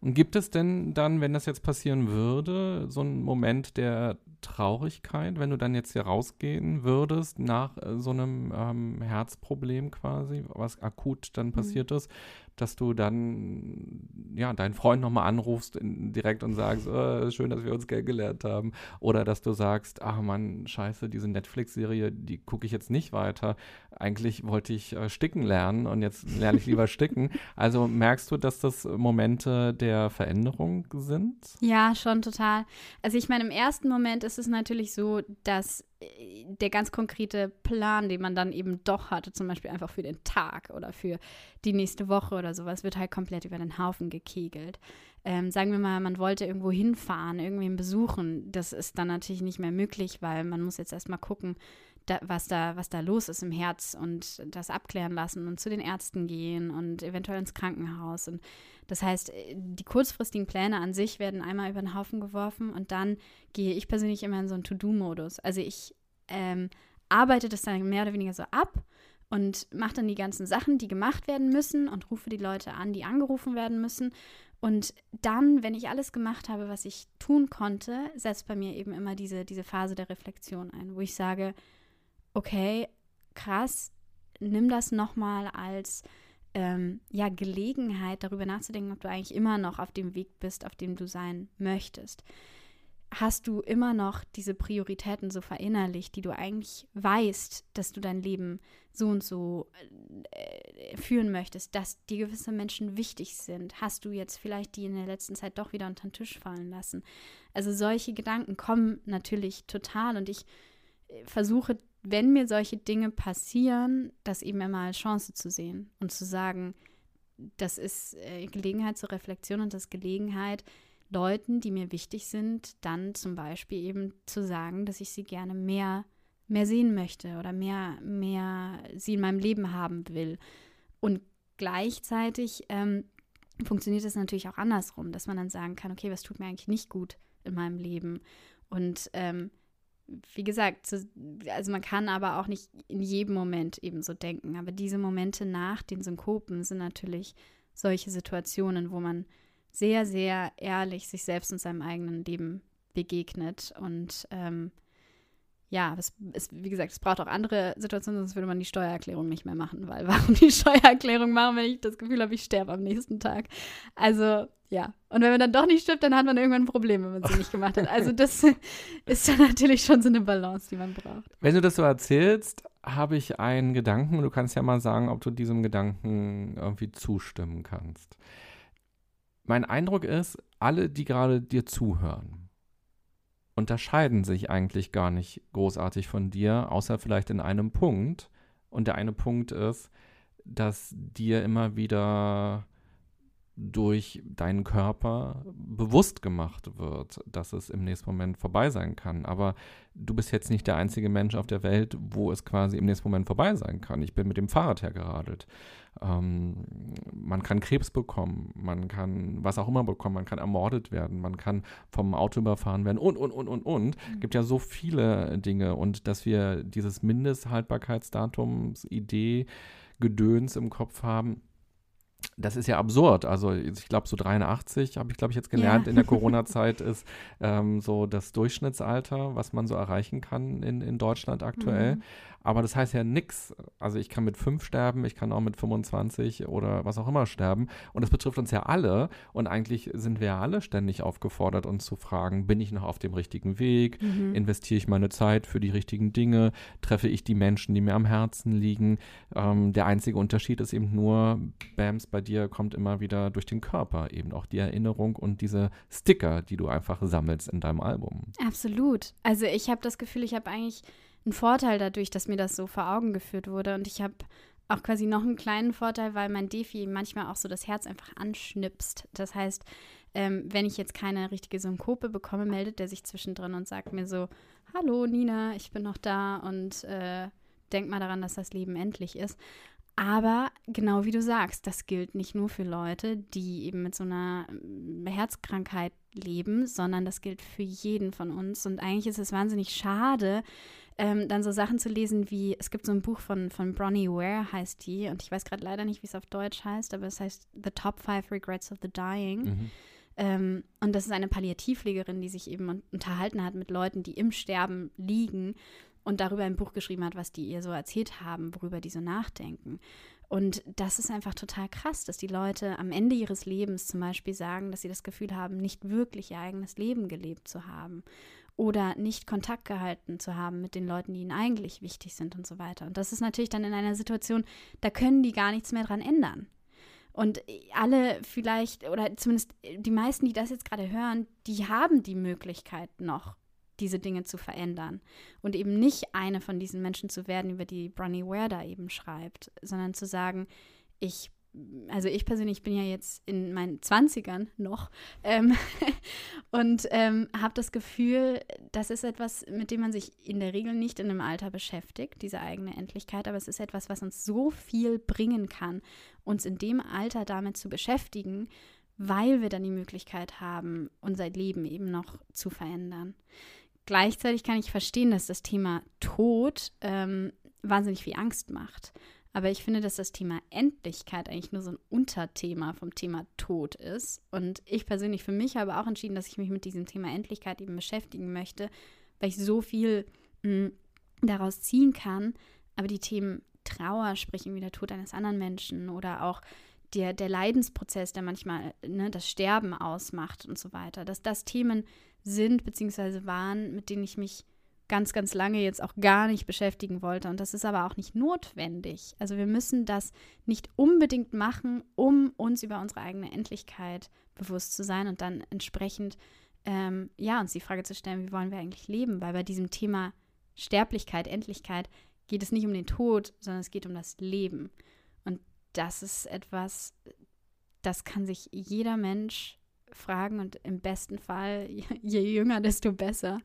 Und gibt es denn dann, wenn das jetzt passieren würde, so einen Moment der Traurigkeit, wenn du dann jetzt hier rausgehen würdest nach äh, so einem ähm, Herzproblem quasi, was akut dann mhm. passiert mhm. ist, dass du dann ja deinen Freund nochmal anrufst in, direkt und sagst, oh, schön, dass wir uns kennengelernt haben. Oder dass du sagst, ach man, scheiße, diese Netflix-Serie, die gucke ich jetzt nicht weiter. Eigentlich wollte ich äh, sticken lernen und jetzt lerne ich lieber sticken. Also merkst du, dass das Momente der Veränderung sind? Ja, schon total. Also ich meine, im ersten Moment ist es natürlich so, dass der ganz konkrete Plan, den man dann eben doch hatte, zum Beispiel einfach für den Tag oder für die nächste Woche oder sowas, wird halt komplett über den Haufen gekegelt. Ähm, sagen wir mal, man wollte irgendwo hinfahren, irgendwen besuchen. Das ist dann natürlich nicht mehr möglich, weil man muss jetzt erstmal gucken, da, was, da, was da los ist im Herz und das abklären lassen und zu den Ärzten gehen und eventuell ins Krankenhaus. Und das heißt, äh, die kurzfristigen Pläne an sich werden einmal über den Haufen geworfen und dann gehe ich persönlich immer in so einen To-Do-Modus. Also ich ähm, arbeite das dann mehr oder weniger so ab und mache dann die ganzen Sachen, die gemacht werden müssen und rufe die Leute an, die angerufen werden müssen. Und dann, wenn ich alles gemacht habe, was ich tun konnte, setzt bei mir eben immer diese, diese Phase der Reflexion ein, wo ich sage, okay, krass, nimm das nochmal als ähm, ja, Gelegenheit, darüber nachzudenken, ob du eigentlich immer noch auf dem Weg bist, auf dem du sein möchtest. Hast du immer noch diese Prioritäten so verinnerlicht, die du eigentlich weißt, dass du dein Leben so und so äh, führen möchtest, dass dir gewisse Menschen wichtig sind? Hast du jetzt vielleicht die in der letzten Zeit doch wieder unter den Tisch fallen lassen? Also solche Gedanken kommen natürlich total und ich äh, versuche wenn mir solche Dinge passieren, das eben immer als Chance zu sehen und zu sagen, das ist äh, Gelegenheit zur Reflexion und das Gelegenheit, Leuten, die mir wichtig sind, dann zum Beispiel eben zu sagen, dass ich sie gerne mehr, mehr sehen möchte oder mehr, mehr sie in meinem Leben haben will. Und gleichzeitig ähm, funktioniert es natürlich auch andersrum, dass man dann sagen kann, okay, was tut mir eigentlich nicht gut in meinem Leben? Und ähm, wie gesagt, zu, also man kann aber auch nicht in jedem Moment eben so denken. Aber diese Momente nach den Synkopen sind natürlich solche Situationen, wo man sehr, sehr ehrlich sich selbst und seinem eigenen Leben begegnet. Und ähm, ja, es, es, wie gesagt, es braucht auch andere Situationen, sonst würde man die Steuererklärung nicht mehr machen, weil warum die Steuererklärung machen, wenn ich das Gefühl habe, ich sterbe am nächsten Tag. Also ja, und wenn man dann doch nicht stirbt, dann hat man irgendwann ein Problem, wenn man sie nicht gemacht hat. Also das ist dann natürlich schon so eine Balance, die man braucht. Wenn du das so erzählst, habe ich einen Gedanken und du kannst ja mal sagen, ob du diesem Gedanken irgendwie zustimmen kannst. Mein Eindruck ist, alle, die gerade dir zuhören, unterscheiden sich eigentlich gar nicht großartig von dir, außer vielleicht in einem Punkt. Und der eine Punkt ist, dass dir immer wieder durch deinen Körper bewusst gemacht wird, dass es im nächsten Moment vorbei sein kann. Aber du bist jetzt nicht der einzige Mensch auf der Welt, wo es quasi im nächsten Moment vorbei sein kann. Ich bin mit dem Fahrrad hergeradelt. Ähm, man kann Krebs bekommen, man kann was auch immer bekommen, man kann ermordet werden, man kann vom Auto überfahren werden und, und, und, und, und. Es mhm. gibt ja so viele Dinge und dass wir dieses Mindesthaltbarkeitsdatums-Idee, Gedöns im Kopf haben, das ist ja absurd. Also ich glaube, so 83 habe ich, glaube ich, jetzt gelernt ja. in der Corona-Zeit ist ähm, so das Durchschnittsalter, was man so erreichen kann in, in Deutschland aktuell. Mhm. Aber das heißt ja nichts. Also ich kann mit fünf sterben, ich kann auch mit 25 oder was auch immer sterben. Und das betrifft uns ja alle. Und eigentlich sind wir ja alle ständig aufgefordert, uns zu fragen, bin ich noch auf dem richtigen Weg? Mhm. Investiere ich meine Zeit für die richtigen Dinge? Treffe ich die Menschen, die mir am Herzen liegen? Ähm, der einzige Unterschied ist eben nur, Bams, bei dir kommt immer wieder durch den Körper eben auch die Erinnerung und diese Sticker, die du einfach sammelst in deinem Album. Absolut. Also ich habe das Gefühl, ich habe eigentlich einen Vorteil dadurch, dass mir das so vor Augen geführt wurde. Und ich habe auch quasi noch einen kleinen Vorteil, weil mein Defi manchmal auch so das Herz einfach anschnipst. Das heißt, ähm, wenn ich jetzt keine richtige Synkope bekomme, meldet er sich zwischendrin und sagt mir so, hallo Nina, ich bin noch da und äh, denk mal daran, dass das Leben endlich ist. Aber genau wie du sagst, das gilt nicht nur für Leute, die eben mit so einer ähm, Herzkrankheit leben, sondern das gilt für jeden von uns. Und eigentlich ist es wahnsinnig schade, ähm, dann so Sachen zu lesen wie, es gibt so ein Buch von, von Bronnie Ware, heißt die, und ich weiß gerade leider nicht, wie es auf Deutsch heißt, aber es heißt The Top Five Regrets of the Dying. Mhm. Ähm, und das ist eine Palliativpflegerin, die sich eben unterhalten hat mit Leuten, die im Sterben liegen und darüber ein Buch geschrieben hat, was die ihr so erzählt haben, worüber die so nachdenken. Und das ist einfach total krass, dass die Leute am Ende ihres Lebens zum Beispiel sagen, dass sie das Gefühl haben, nicht wirklich ihr eigenes Leben gelebt zu haben oder nicht Kontakt gehalten zu haben mit den Leuten, die ihnen eigentlich wichtig sind und so weiter. Und das ist natürlich dann in einer Situation, da können die gar nichts mehr dran ändern. Und alle vielleicht, oder zumindest die meisten, die das jetzt gerade hören, die haben die Möglichkeit noch, diese Dinge zu verändern. Und eben nicht eine von diesen Menschen zu werden, über die Bronnie Ware da eben schreibt, sondern zu sagen, ich also ich persönlich bin ja jetzt in meinen Zwanzigern noch ähm, und ähm, habe das Gefühl, das ist etwas, mit dem man sich in der Regel nicht in einem Alter beschäftigt, diese eigene Endlichkeit, aber es ist etwas, was uns so viel bringen kann, uns in dem Alter damit zu beschäftigen, weil wir dann die Möglichkeit haben, unser Leben eben noch zu verändern. Gleichzeitig kann ich verstehen, dass das Thema Tod ähm, wahnsinnig viel Angst macht. Aber ich finde, dass das Thema Endlichkeit eigentlich nur so ein Unterthema vom Thema Tod ist. Und ich persönlich für mich habe auch entschieden, dass ich mich mit diesem Thema Endlichkeit eben beschäftigen möchte, weil ich so viel mh, mm, daraus ziehen kann. Aber die Themen Trauer, sprich irgendwie der Tod eines anderen Menschen oder auch der, der Leidensprozess, der manchmal ne, das Sterben ausmacht und so weiter, dass das Themen sind bzw. waren, mit denen ich mich ganz, ganz lange jetzt auch gar nicht beschäftigen wollte. Und das ist aber auch nicht notwendig. Also wir müssen das nicht unbedingt machen, um uns über unsere eigene Endlichkeit bewusst zu sein und dann entsprechend, ähm, ja, uns die Frage zu stellen, wie wollen wir eigentlich leben? Weil bei diesem Thema Sterblichkeit, Endlichkeit geht es nicht um den Tod, sondern es geht um das Leben. Und das ist etwas, das kann sich jeder Mensch fragen und im besten Fall, je jünger, desto besser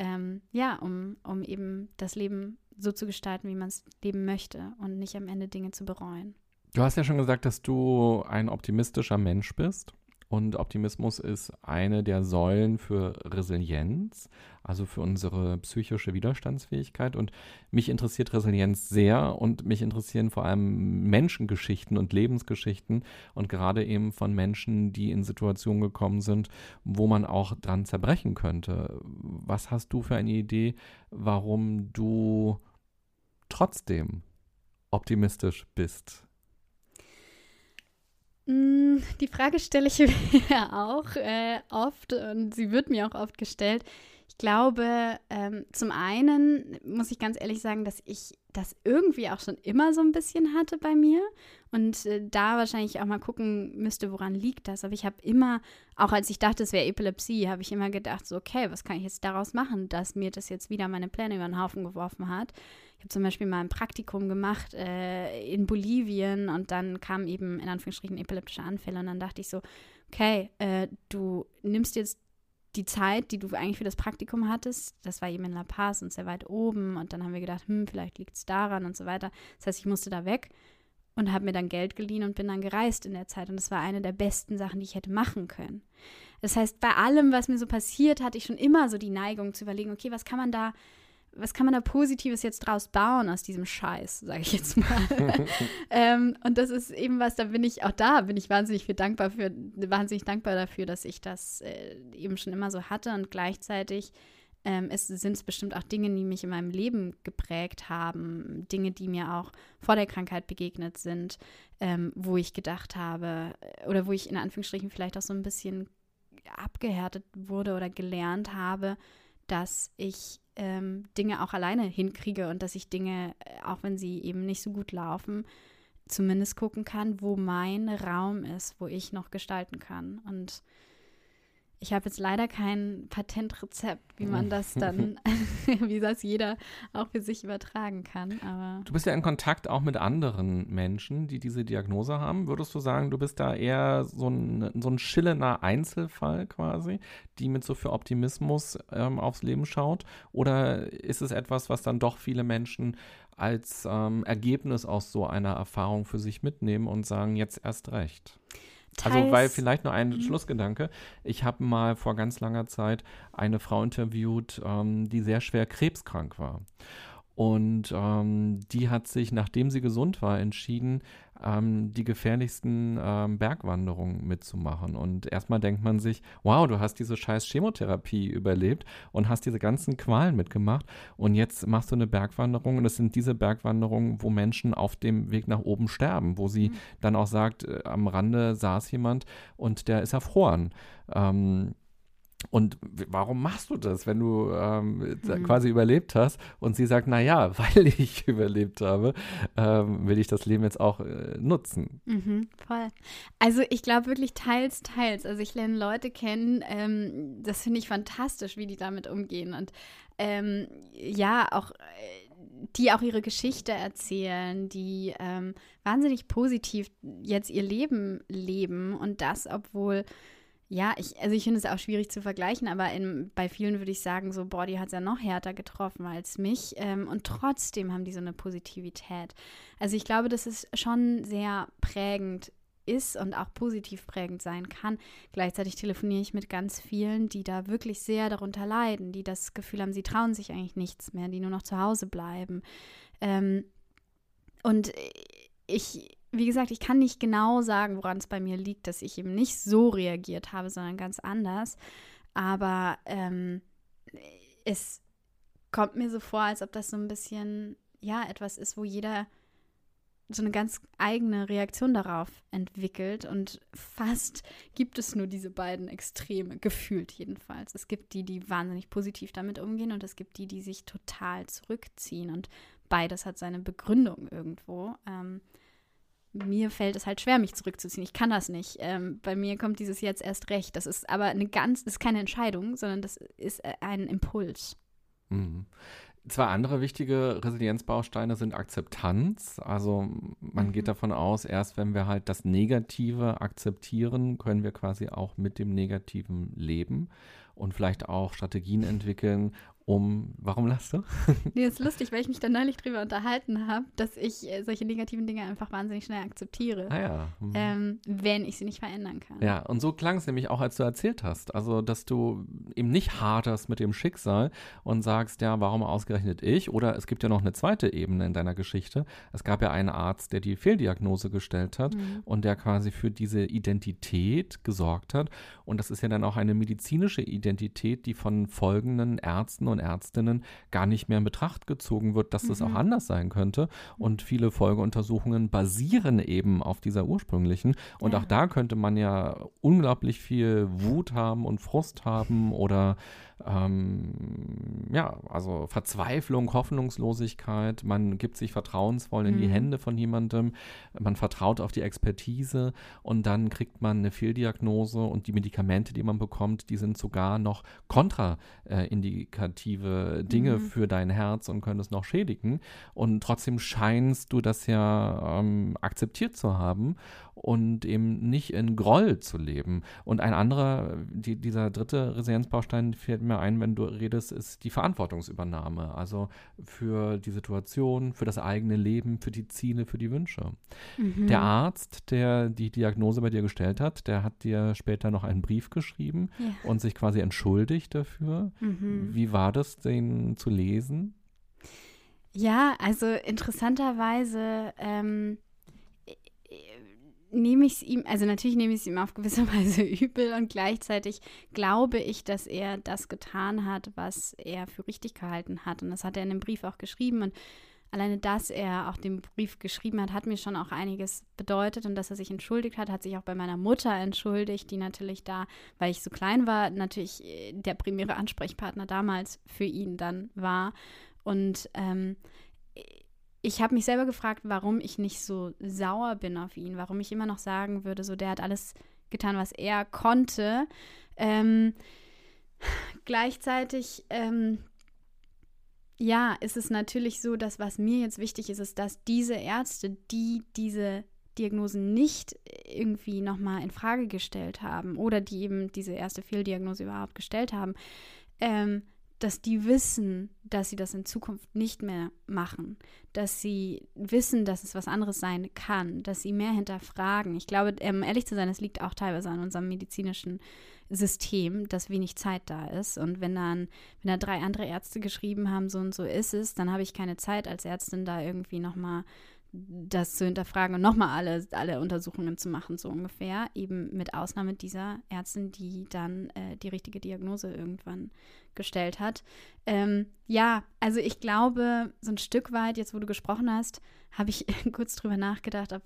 ähm, ja, um, um eben das Leben so zu gestalten, wie man es leben möchte und nicht am Ende Dinge zu bereuen. Du hast ja schon gesagt, dass du ein optimistischer Mensch bist. Und Optimismus ist eine der Säulen für Resilienz, also für unsere psychische Widerstandsfähigkeit. Und mich interessiert Resilienz sehr und mich interessieren vor allem Menschengeschichten und Lebensgeschichten und gerade eben von Menschen, die in Situationen gekommen sind, wo man auch dran zerbrechen könnte. Was hast du für eine Idee, warum du trotzdem optimistisch bist? Mm, die Frage stelle ich mir auch äh, oft und sie wird mir auch oft gestellt. Ich glaube, ähm, zum einen muss ich ganz ehrlich sagen, dass ich das irgendwie auch schon immer so ein bisschen hatte bei mir und äh, da wahrscheinlich auch mal gucken müsste, woran liegt das. Aber ich habe immer, auch als ich dachte, es wäre Epilepsie, habe ich immer gedacht, so, okay, was kann ich jetzt daraus machen, dass mir das jetzt wieder meine Pläne über den Haufen geworfen hat. Ich habe zum Beispiel mal ein Praktikum gemacht äh, in Bolivien und dann kamen eben in Anführungsstrichen epileptische Anfälle und dann dachte ich so, okay, äh, du nimmst jetzt die Zeit, die du eigentlich für das Praktikum hattest, das war eben in La Paz und sehr weit oben. Und dann haben wir gedacht, hm, vielleicht liegt es daran und so weiter. Das heißt, ich musste da weg und habe mir dann Geld geliehen und bin dann gereist in der Zeit. Und das war eine der besten Sachen, die ich hätte machen können. Das heißt, bei allem, was mir so passiert, hatte ich schon immer so die Neigung zu überlegen, okay, was kann man da was kann man da Positives jetzt draus bauen aus diesem Scheiß, sage ich jetzt mal. ähm, und das ist eben was, da bin ich auch da, bin ich wahnsinnig viel dankbar für, wahnsinnig dankbar dafür, dass ich das äh, eben schon immer so hatte und gleichzeitig ähm, sind es bestimmt auch Dinge, die mich in meinem Leben geprägt haben, Dinge, die mir auch vor der Krankheit begegnet sind, ähm, wo ich gedacht habe äh, oder wo ich in Anführungsstrichen vielleicht auch so ein bisschen abgehärtet wurde oder gelernt habe, dass ich ähm, Dinge auch alleine hinkriege und dass ich Dinge, äh, auch wenn sie eben nicht so gut laufen, zumindest gucken kann, wo mein Raum ist, wo ich noch gestalten kann. Und ich habe jetzt leider kein Patentrezept, wie man das dann, wie das jeder auch für sich übertragen kann. Aber du bist ja in Kontakt auch mit anderen Menschen, die diese Diagnose haben. Würdest du sagen, du bist da eher so ein, so ein schillender Einzelfall quasi, die mit so viel Optimismus ähm, aufs Leben schaut? Oder ist es etwas, was dann doch viele Menschen als ähm, Ergebnis aus so einer Erfahrung für sich mitnehmen und sagen, jetzt erst recht? Also, weil vielleicht nur ein mhm. Schlussgedanke. Ich habe mal vor ganz langer Zeit eine Frau interviewt, ähm, die sehr schwer krebskrank war. Und ähm, die hat sich, nachdem sie gesund war, entschieden, ähm, die gefährlichsten ähm, Bergwanderungen mitzumachen. Und erstmal denkt man sich, wow, du hast diese scheiß Chemotherapie überlebt und hast diese ganzen Qualen mitgemacht. Und jetzt machst du eine Bergwanderung und es sind diese Bergwanderungen, wo Menschen auf dem Weg nach oben sterben, wo sie mhm. dann auch sagt, äh, am Rande saß jemand und der ist erfroren. Ähm, und warum machst du das, wenn du ähm, mhm. quasi überlebt hast? Und sie sagt, na ja, weil ich überlebt habe, ähm, will ich das Leben jetzt auch äh, nutzen. Mhm, voll. Also ich glaube wirklich teils, teils. Also ich lerne Leute kennen, ähm, das finde ich fantastisch, wie die damit umgehen. Und ähm, ja, auch äh, die auch ihre Geschichte erzählen, die ähm, wahnsinnig positiv jetzt ihr Leben leben und das, obwohl ja, ich, also ich finde es auch schwierig zu vergleichen, aber in, bei vielen würde ich sagen, so, boah, die hat es ja noch härter getroffen als mich. Ähm, und trotzdem haben die so eine Positivität. Also ich glaube, dass es schon sehr prägend ist und auch positiv prägend sein kann. Gleichzeitig telefoniere ich mit ganz vielen, die da wirklich sehr darunter leiden, die das Gefühl haben, sie trauen sich eigentlich nichts mehr, die nur noch zu Hause bleiben. Ähm, und ich, wie gesagt, ich kann nicht genau sagen, woran es bei mir liegt, dass ich eben nicht so reagiert habe, sondern ganz anders. Aber ähm, es kommt mir so vor, als ob das so ein bisschen, ja, etwas ist, wo jeder so eine ganz eigene Reaktion darauf entwickelt. Und fast gibt es nur diese beiden Extreme, gefühlt jedenfalls. Es gibt die, die wahnsinnig positiv damit umgehen und es gibt die, die sich total zurückziehen. Und beides hat seine Begründung irgendwo. Ähm, mir fällt es halt schwer, mich zurückzuziehen. Ich kann das nicht. Ähm, bei mir kommt dieses jetzt erst recht. Das ist aber eine ganz, ist keine Entscheidung, sondern das ist äh, ein Impuls. Mhm. Zwei andere wichtige Resilienzbausteine sind Akzeptanz. Also man mhm. geht davon aus, erst wenn wir halt das Negative akzeptieren, können wir quasi auch mit dem Negativen leben und vielleicht auch Strategien entwickeln, um. Warum lachst du? nee, ist lustig, weil ich mich da neulich drüber unterhalten habe, dass ich äh, solche negativen Dinge einfach wahnsinnig schnell akzeptiere. Ah ja. Mhm. Ähm, wenn ich sie nicht verändern kann. Ja, und so klang es nämlich auch, als du erzählt hast. Also, dass du eben nicht haderst mit dem Schicksal und sagst, ja, warum ausgerechnet ich? Oder es gibt ja noch eine zweite Ebene in deiner Geschichte. Es gab ja einen Arzt, der die Fehldiagnose gestellt hat mhm. und der quasi für diese Identität gesorgt hat. Und das ist ja dann auch eine medizinische Identität, die von folgenden Ärzten und Ärztinnen gar nicht mehr in Betracht gezogen wird, dass mhm. das auch anders sein könnte. Und viele Folgeuntersuchungen basieren eben auf dieser ursprünglichen. Und ja. auch da könnte man ja unglaublich viel Wut haben und Frust haben oder ähm, ja, also Verzweiflung, Hoffnungslosigkeit. Man gibt sich vertrauensvoll in die Mhm. Hände von jemandem, man vertraut auf die Expertise und dann kriegt man eine Fehldiagnose und die Medikamente, die man bekommt, die sind sogar noch kontraindikative Dinge Mhm. für dein Herz und können es noch schädigen. Und trotzdem scheinst du das ja ähm, akzeptiert zu haben und eben nicht in Groll zu leben. Und ein anderer, die, dieser dritte Resilienzbaustein fällt mir ein, wenn du redest, ist die Verantwortungsübernahme. Also für die Situation, für das eigene Leben, für die Ziele, für die Wünsche. Mhm. Der Arzt, der die Diagnose bei dir gestellt hat, der hat dir später noch einen Brief geschrieben Ja. und sich quasi entschuldigt dafür. Mhm. Wie war das, den zu lesen? Ja, also interessanterweise ähm, äh, nehme ich es ihm, also natürlich nehme ich es ihm auf gewisse Weise übel und gleichzeitig glaube ich, dass er das getan hat, was er für richtig gehalten hat. Und das hat er in dem Brief auch geschrieben. Und alleine, dass er auch den Brief geschrieben hat, hat mir schon auch einiges bedeutet. Und dass er sich entschuldigt hat, hat sich auch bei meiner Mutter entschuldigt, die natürlich da, weil ich so klein war, natürlich äh, der primäre Ansprechpartner damals für ihn dann war. Und ähm, ich habe mich selber gefragt, warum ich nicht so sauer bin auf ihn, warum ich immer noch sagen würde, so der hat alles getan, was er konnte. Ähm, gleichzeitig, ähm, ja, ist es natürlich so, dass was mir jetzt wichtig ist, ist, dass diese Ärzte, die diese Diagnosen nicht irgendwie nochmal in Frage gestellt haben oder die eben diese erste Fehldiagnose überhaupt gestellt haben, ähm, dass die wissen, dass sie das in Zukunft nicht mehr machen, dass sie wissen, dass es was anderes sein kann, dass sie mehr hinterfragen. Ich glaube, um ehrlich zu sein, es liegt auch teilweise an unserem medizinischen System, dass wenig Zeit da ist. Und wenn dann, wenn da drei andere Ärzte geschrieben haben, so und so ist es, dann habe ich keine Zeit als Ärztin da irgendwie nochmal das zu hinterfragen und nochmal alle, alle Untersuchungen zu machen, so ungefähr. Eben mit Ausnahme dieser Ärztin, die dann äh, die richtige Diagnose irgendwann gestellt hat. Ähm, ja, also ich glaube, so ein Stück weit, jetzt wo du gesprochen hast, habe ich kurz drüber nachgedacht, ob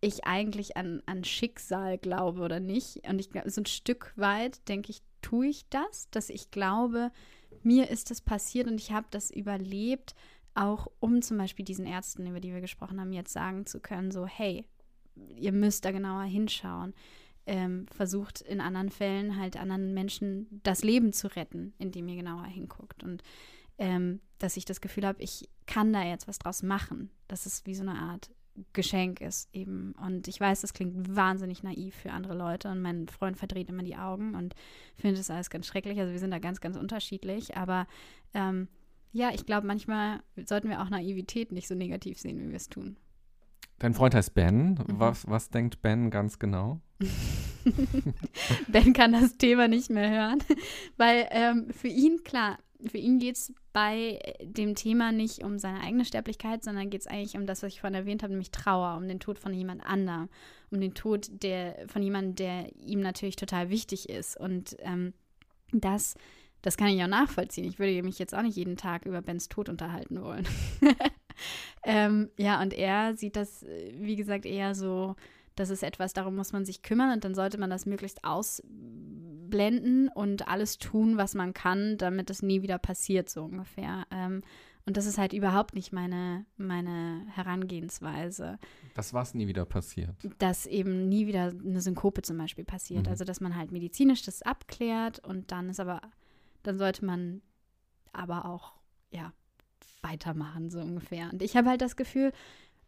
ich eigentlich an, an Schicksal glaube oder nicht. Und ich glaube, so ein Stück weit, denke ich, tue ich das, dass ich glaube, mir ist das passiert und ich habe das überlebt, auch um zum Beispiel diesen Ärzten, über die wir gesprochen haben, jetzt sagen zu können, so, hey, ihr müsst da genauer hinschauen. Ähm, versucht in anderen Fällen halt anderen Menschen das Leben zu retten, indem ihr genauer hinguckt. Und ähm, dass ich das Gefühl habe, ich kann da jetzt was draus machen. Dass es wie so eine Art Geschenk ist eben. Und ich weiß, das klingt wahnsinnig naiv für andere Leute und mein Freund verdreht immer die Augen und findet das alles ganz schrecklich. Also wir sind da ganz, ganz unterschiedlich. Aber ähm, ja, ich glaube, manchmal sollten wir auch Naivität nicht so negativ sehen, wie wir es tun. Dein Freund heißt Ben. Mhm. Was, was denkt Ben ganz genau? ben kann das Thema nicht mehr hören, weil ähm, für ihn, klar, für ihn geht es bei dem Thema nicht um seine eigene Sterblichkeit, sondern geht es eigentlich um das, was ich vorhin erwähnt habe, nämlich Trauer, um den Tod von jemand anderem, um den Tod der, von jemandem, der ihm natürlich total wichtig ist. Und ähm, das, das kann ich auch nachvollziehen. Ich würde mich jetzt auch nicht jeden Tag über Bens Tod unterhalten wollen. ähm, ja, und er sieht das, wie gesagt, eher so, das ist etwas, darum muss man sich kümmern und dann sollte man das möglichst ausblenden und alles tun, was man kann, damit es nie wieder passiert, so ungefähr. Ähm, und das ist halt überhaupt nicht meine, meine Herangehensweise. Das was nie wieder passiert. Dass eben nie wieder eine Synkope zum Beispiel passiert. Mhm. Also, dass man halt medizinisch das abklärt und dann ist aber, dann sollte man aber auch, ja, weitermachen, so ungefähr. Und ich habe halt das Gefühl,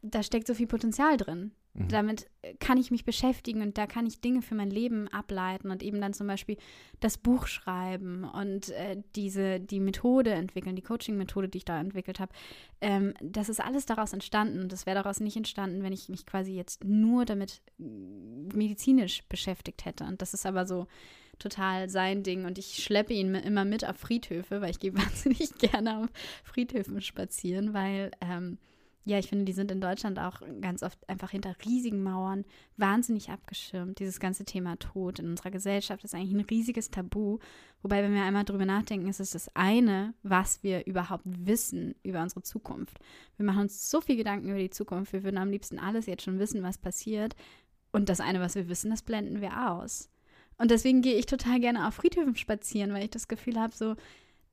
da steckt so viel Potenzial drin. Mhm. Damit kann ich mich beschäftigen und da kann ich Dinge für mein Leben ableiten und eben dann zum Beispiel das Buch schreiben und äh, diese, die Methode entwickeln, die Coaching-Methode, die ich da entwickelt habe. Ähm, das ist alles daraus entstanden und das wäre daraus nicht entstanden, wenn ich mich quasi jetzt nur damit medizinisch beschäftigt hätte. Und das ist aber so total sein Ding und ich schleppe ihn immer mit auf Friedhöfe, weil ich gehe wahnsinnig gerne auf Friedhöfen spazieren, weil ähm, ja, ich finde, die sind in Deutschland auch ganz oft einfach hinter riesigen Mauern wahnsinnig abgeschirmt. Dieses ganze Thema Tod in unserer Gesellschaft ist eigentlich ein riesiges Tabu. Wobei, wenn wir einmal drüber nachdenken, ist es das eine, was wir überhaupt wissen über unsere Zukunft. Wir machen uns so viel Gedanken über die Zukunft. Wir würden am liebsten alles jetzt schon wissen, was passiert. Und das eine, was wir wissen, das blenden wir aus. Und deswegen gehe ich total gerne auf Friedhöfen spazieren, weil ich das Gefühl habe, so,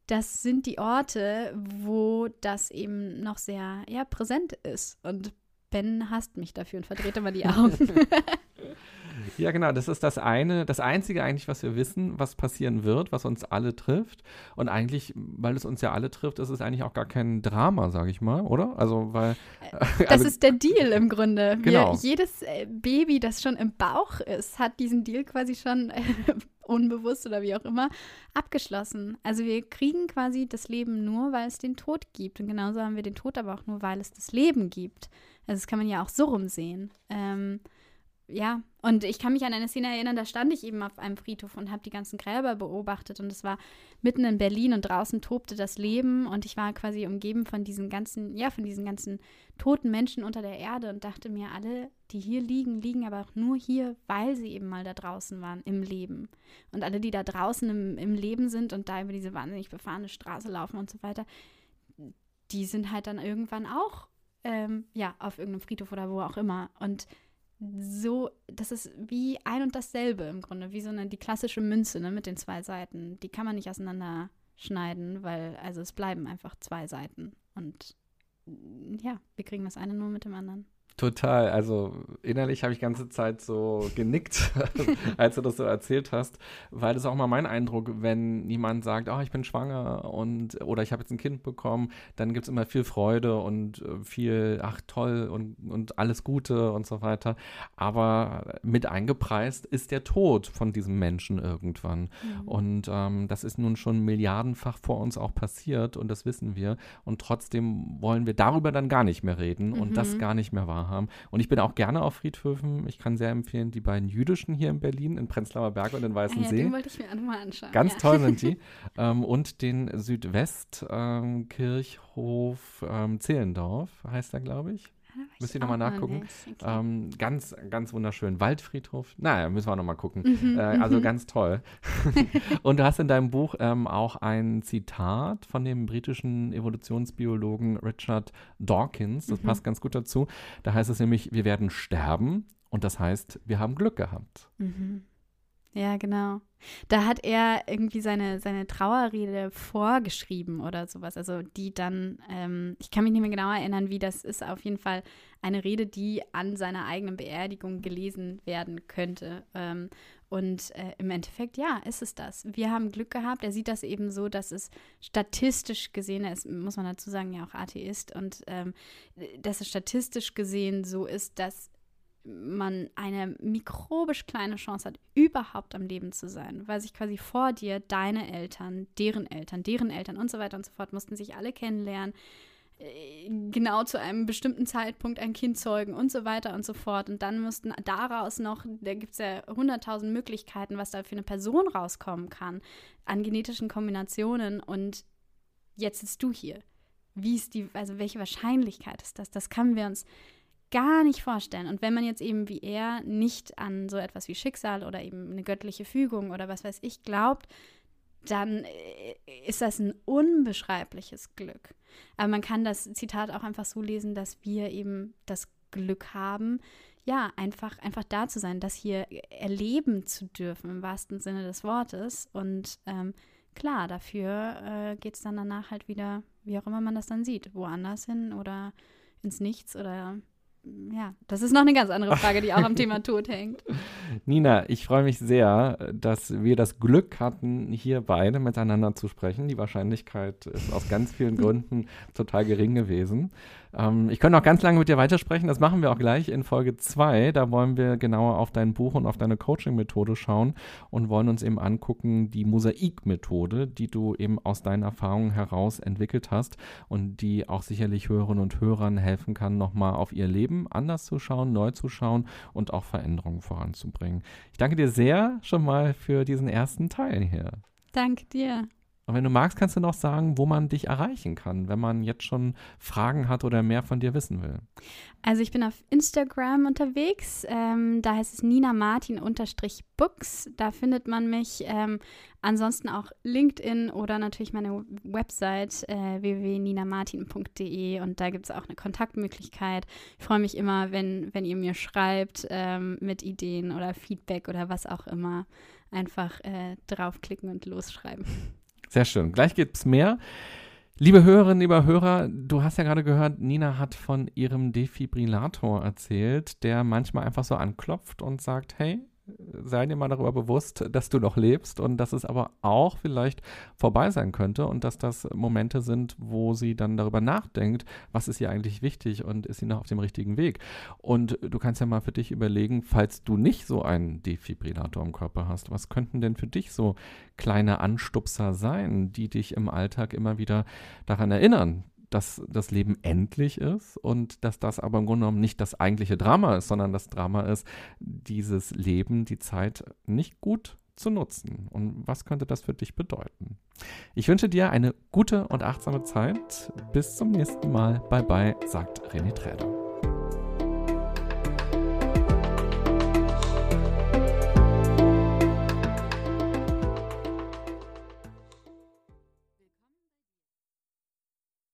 das sind die Orte, wo das eben noch sehr ja, präsent ist. Und Ben hasst mich dafür und verdreht immer die Augen. Ja, genau. Das ist das eine, das einzige eigentlich, was wir wissen, was passieren wird, was uns alle trifft. Und eigentlich, weil es uns ja alle trifft, ist es eigentlich auch gar kein Drama, sage ich mal, oder? Also, weil. Das also, ist der Deal im Grunde. Genau. Wir, jedes äh, Baby, das schon im Bauch ist, hat diesen Deal quasi schon äh, unbewusst oder wie auch immer abgeschlossen. Also wir kriegen quasi das Leben nur, weil es den Tod gibt. Und genauso haben wir den Tod aber auch nur, weil es das Leben gibt. Also das kann man ja auch so rumsehen. Ähm, ja, und ich kann mich an eine Szene erinnern, da stand ich eben auf einem Friedhof und habe die ganzen Gräber beobachtet und es war mitten in Berlin und draußen tobte das Leben und ich war quasi umgeben von diesen ganzen, ja, von diesen ganzen toten Menschen unter der Erde und dachte mir, alle, die hier liegen, liegen aber auch nur hier, weil sie eben mal da draußen waren im Leben. Und alle, die da draußen im, im Leben sind und da über diese wahnsinnig befahrene Straße laufen und so weiter, die sind halt dann irgendwann auch, ähm, ja, auf irgendeinem Friedhof oder wo auch immer und so, das ist wie ein und dasselbe im Grunde, wie so eine, die klassische Münze ne, mit den zwei Seiten. Die kann man nicht auseinanderschneiden, weil, also es bleiben einfach zwei Seiten. Und ja, wir kriegen das eine nur mit dem anderen. Total. Also innerlich habe ich die ganze Zeit so genickt, als du das so erzählt hast, weil das ist auch mal mein Eindruck, wenn jemand sagt, oh, ich bin schwanger und oder ich habe jetzt ein Kind bekommen, dann gibt es immer viel Freude und äh, viel, ach toll und, und alles Gute und so weiter. Aber mit eingepreist ist der Tod von diesem Menschen irgendwann. Mhm. Und ähm, das ist nun schon milliardenfach vor uns auch passiert und das wissen wir. Und trotzdem wollen wir darüber dann gar nicht mehr reden mhm. und das mhm. gar nicht mehr wahr haben. Und ich bin auch gerne auf Friedhöfen. Ich kann sehr empfehlen, die beiden jüdischen hier in Berlin, in Prenzlauer Berg und in Weißen ah, ja, Den wollte ich mir auch nochmal anschauen. Ganz ja. toll sind die. ähm, und den Südwestkirchhof ähm, ähm, Zehlendorf heißt er, glaube ich. Müsst ihr nochmal nachgucken. Okay. Ähm, ganz, ganz wunderschön. Waldfriedhof. Naja, müssen wir nochmal gucken. Mhm, äh, also mhm. ganz toll. und du hast in deinem Buch ähm, auch ein Zitat von dem britischen Evolutionsbiologen Richard Dawkins. Das mhm. passt ganz gut dazu. Da heißt es nämlich, wir werden sterben. Und das heißt, wir haben Glück gehabt. Mhm. Ja, genau. Da hat er irgendwie seine, seine Trauerrede vorgeschrieben oder sowas. Also die dann, ähm, ich kann mich nicht mehr genau erinnern, wie das ist. Auf jeden Fall eine Rede, die an seiner eigenen Beerdigung gelesen werden könnte. Ähm, und äh, im Endeffekt, ja, ist es das. Wir haben Glück gehabt. Er sieht das eben so, dass es statistisch gesehen, er ist, muss man dazu sagen, ja auch Atheist, und ähm, dass es statistisch gesehen so ist, dass man eine mikrobisch kleine Chance hat, überhaupt am Leben zu sein, weil sich quasi vor dir deine Eltern, deren Eltern, deren Eltern und so weiter und so fort mussten sich alle kennenlernen, äh, genau zu einem bestimmten Zeitpunkt ein Kind zeugen und so weiter und so fort. Und dann mussten daraus noch, da gibt es ja hunderttausend Möglichkeiten, was da für eine Person rauskommen kann, an genetischen Kombinationen. Und jetzt sitzt du hier. Wie ist die, also welche Wahrscheinlichkeit ist das? Das können wir uns gar nicht vorstellen. Und wenn man jetzt eben wie er nicht an so etwas wie Schicksal oder eben eine göttliche Fügung oder was weiß ich glaubt, dann äh, ist das ein unbeschreibliches Glück. Aber man kann das Zitat auch einfach so lesen, dass wir eben das Glück haben, ja, einfach, einfach da zu sein, das hier erleben zu dürfen, im wahrsten Sinne des Wortes. Und ähm, klar, dafür äh, geht es dann danach halt wieder, wie auch immer man das dann sieht, woanders hin oder ins Nichts oder ja, das ist noch eine ganz andere Frage, die auch am Thema Tod hängt. Nina, ich freue mich sehr, dass wir das Glück hatten, hier beide miteinander zu sprechen. Die Wahrscheinlichkeit ist aus ganz vielen Gründen total gering gewesen. Ähm, ich könnte noch ganz lange mit dir weitersprechen. Das machen wir auch gleich in Folge 2. Da wollen wir genauer auf dein Buch und auf deine Coaching-Methode schauen und wollen uns eben angucken, die Mosaik-Methode, die du eben aus deinen Erfahrungen heraus entwickelt hast und die auch sicherlich Hörerinnen und Hörern helfen kann, nochmal auf ihr Leben anders zu schauen, neu zu schauen und auch Veränderungen voranzubringen. Ich danke dir sehr schon mal für diesen ersten Teil hier. Danke dir. Und wenn du magst, kannst du noch sagen, wo man dich erreichen kann, wenn man jetzt schon Fragen hat oder mehr von dir wissen will. Also ich bin auf Instagram unterwegs. Ähm, da heißt es Nina Martin Books. Da findet man mich. Ähm, ansonsten auch LinkedIn oder natürlich meine Website äh, www.ninamartin.de und da gibt es auch eine Kontaktmöglichkeit. Ich freue mich immer, wenn, wenn ihr mir schreibt ähm, mit Ideen oder Feedback oder was auch immer. einfach äh, draufklicken und losschreiben. Sehr schön. Gleich gibt es mehr. Liebe Hörerinnen, lieber Hörer, du hast ja gerade gehört, Nina hat von ihrem Defibrillator erzählt, der manchmal einfach so anklopft und sagt, hey, sei dir mal darüber bewusst, dass du noch lebst und dass es aber auch vielleicht vorbei sein könnte und dass das Momente sind, wo sie dann darüber nachdenkt, was ist ihr eigentlich wichtig und ist sie noch auf dem richtigen Weg. Und du kannst ja mal für dich überlegen, falls du nicht so einen Defibrillator im Körper hast, was könnten denn für dich so kleine Anstupser sein, die dich im Alltag immer wieder daran erinnern, dass das Leben endlich ist und dass das aber im Grunde genommen nicht das eigentliche Drama ist, sondern das Drama ist, dieses Leben, die Zeit nicht gut zu nutzen. Und was könnte das für dich bedeuten? Ich wünsche dir eine gute und achtsame Zeit. Bis zum nächsten Mal. Bye bye, sagt René Träder.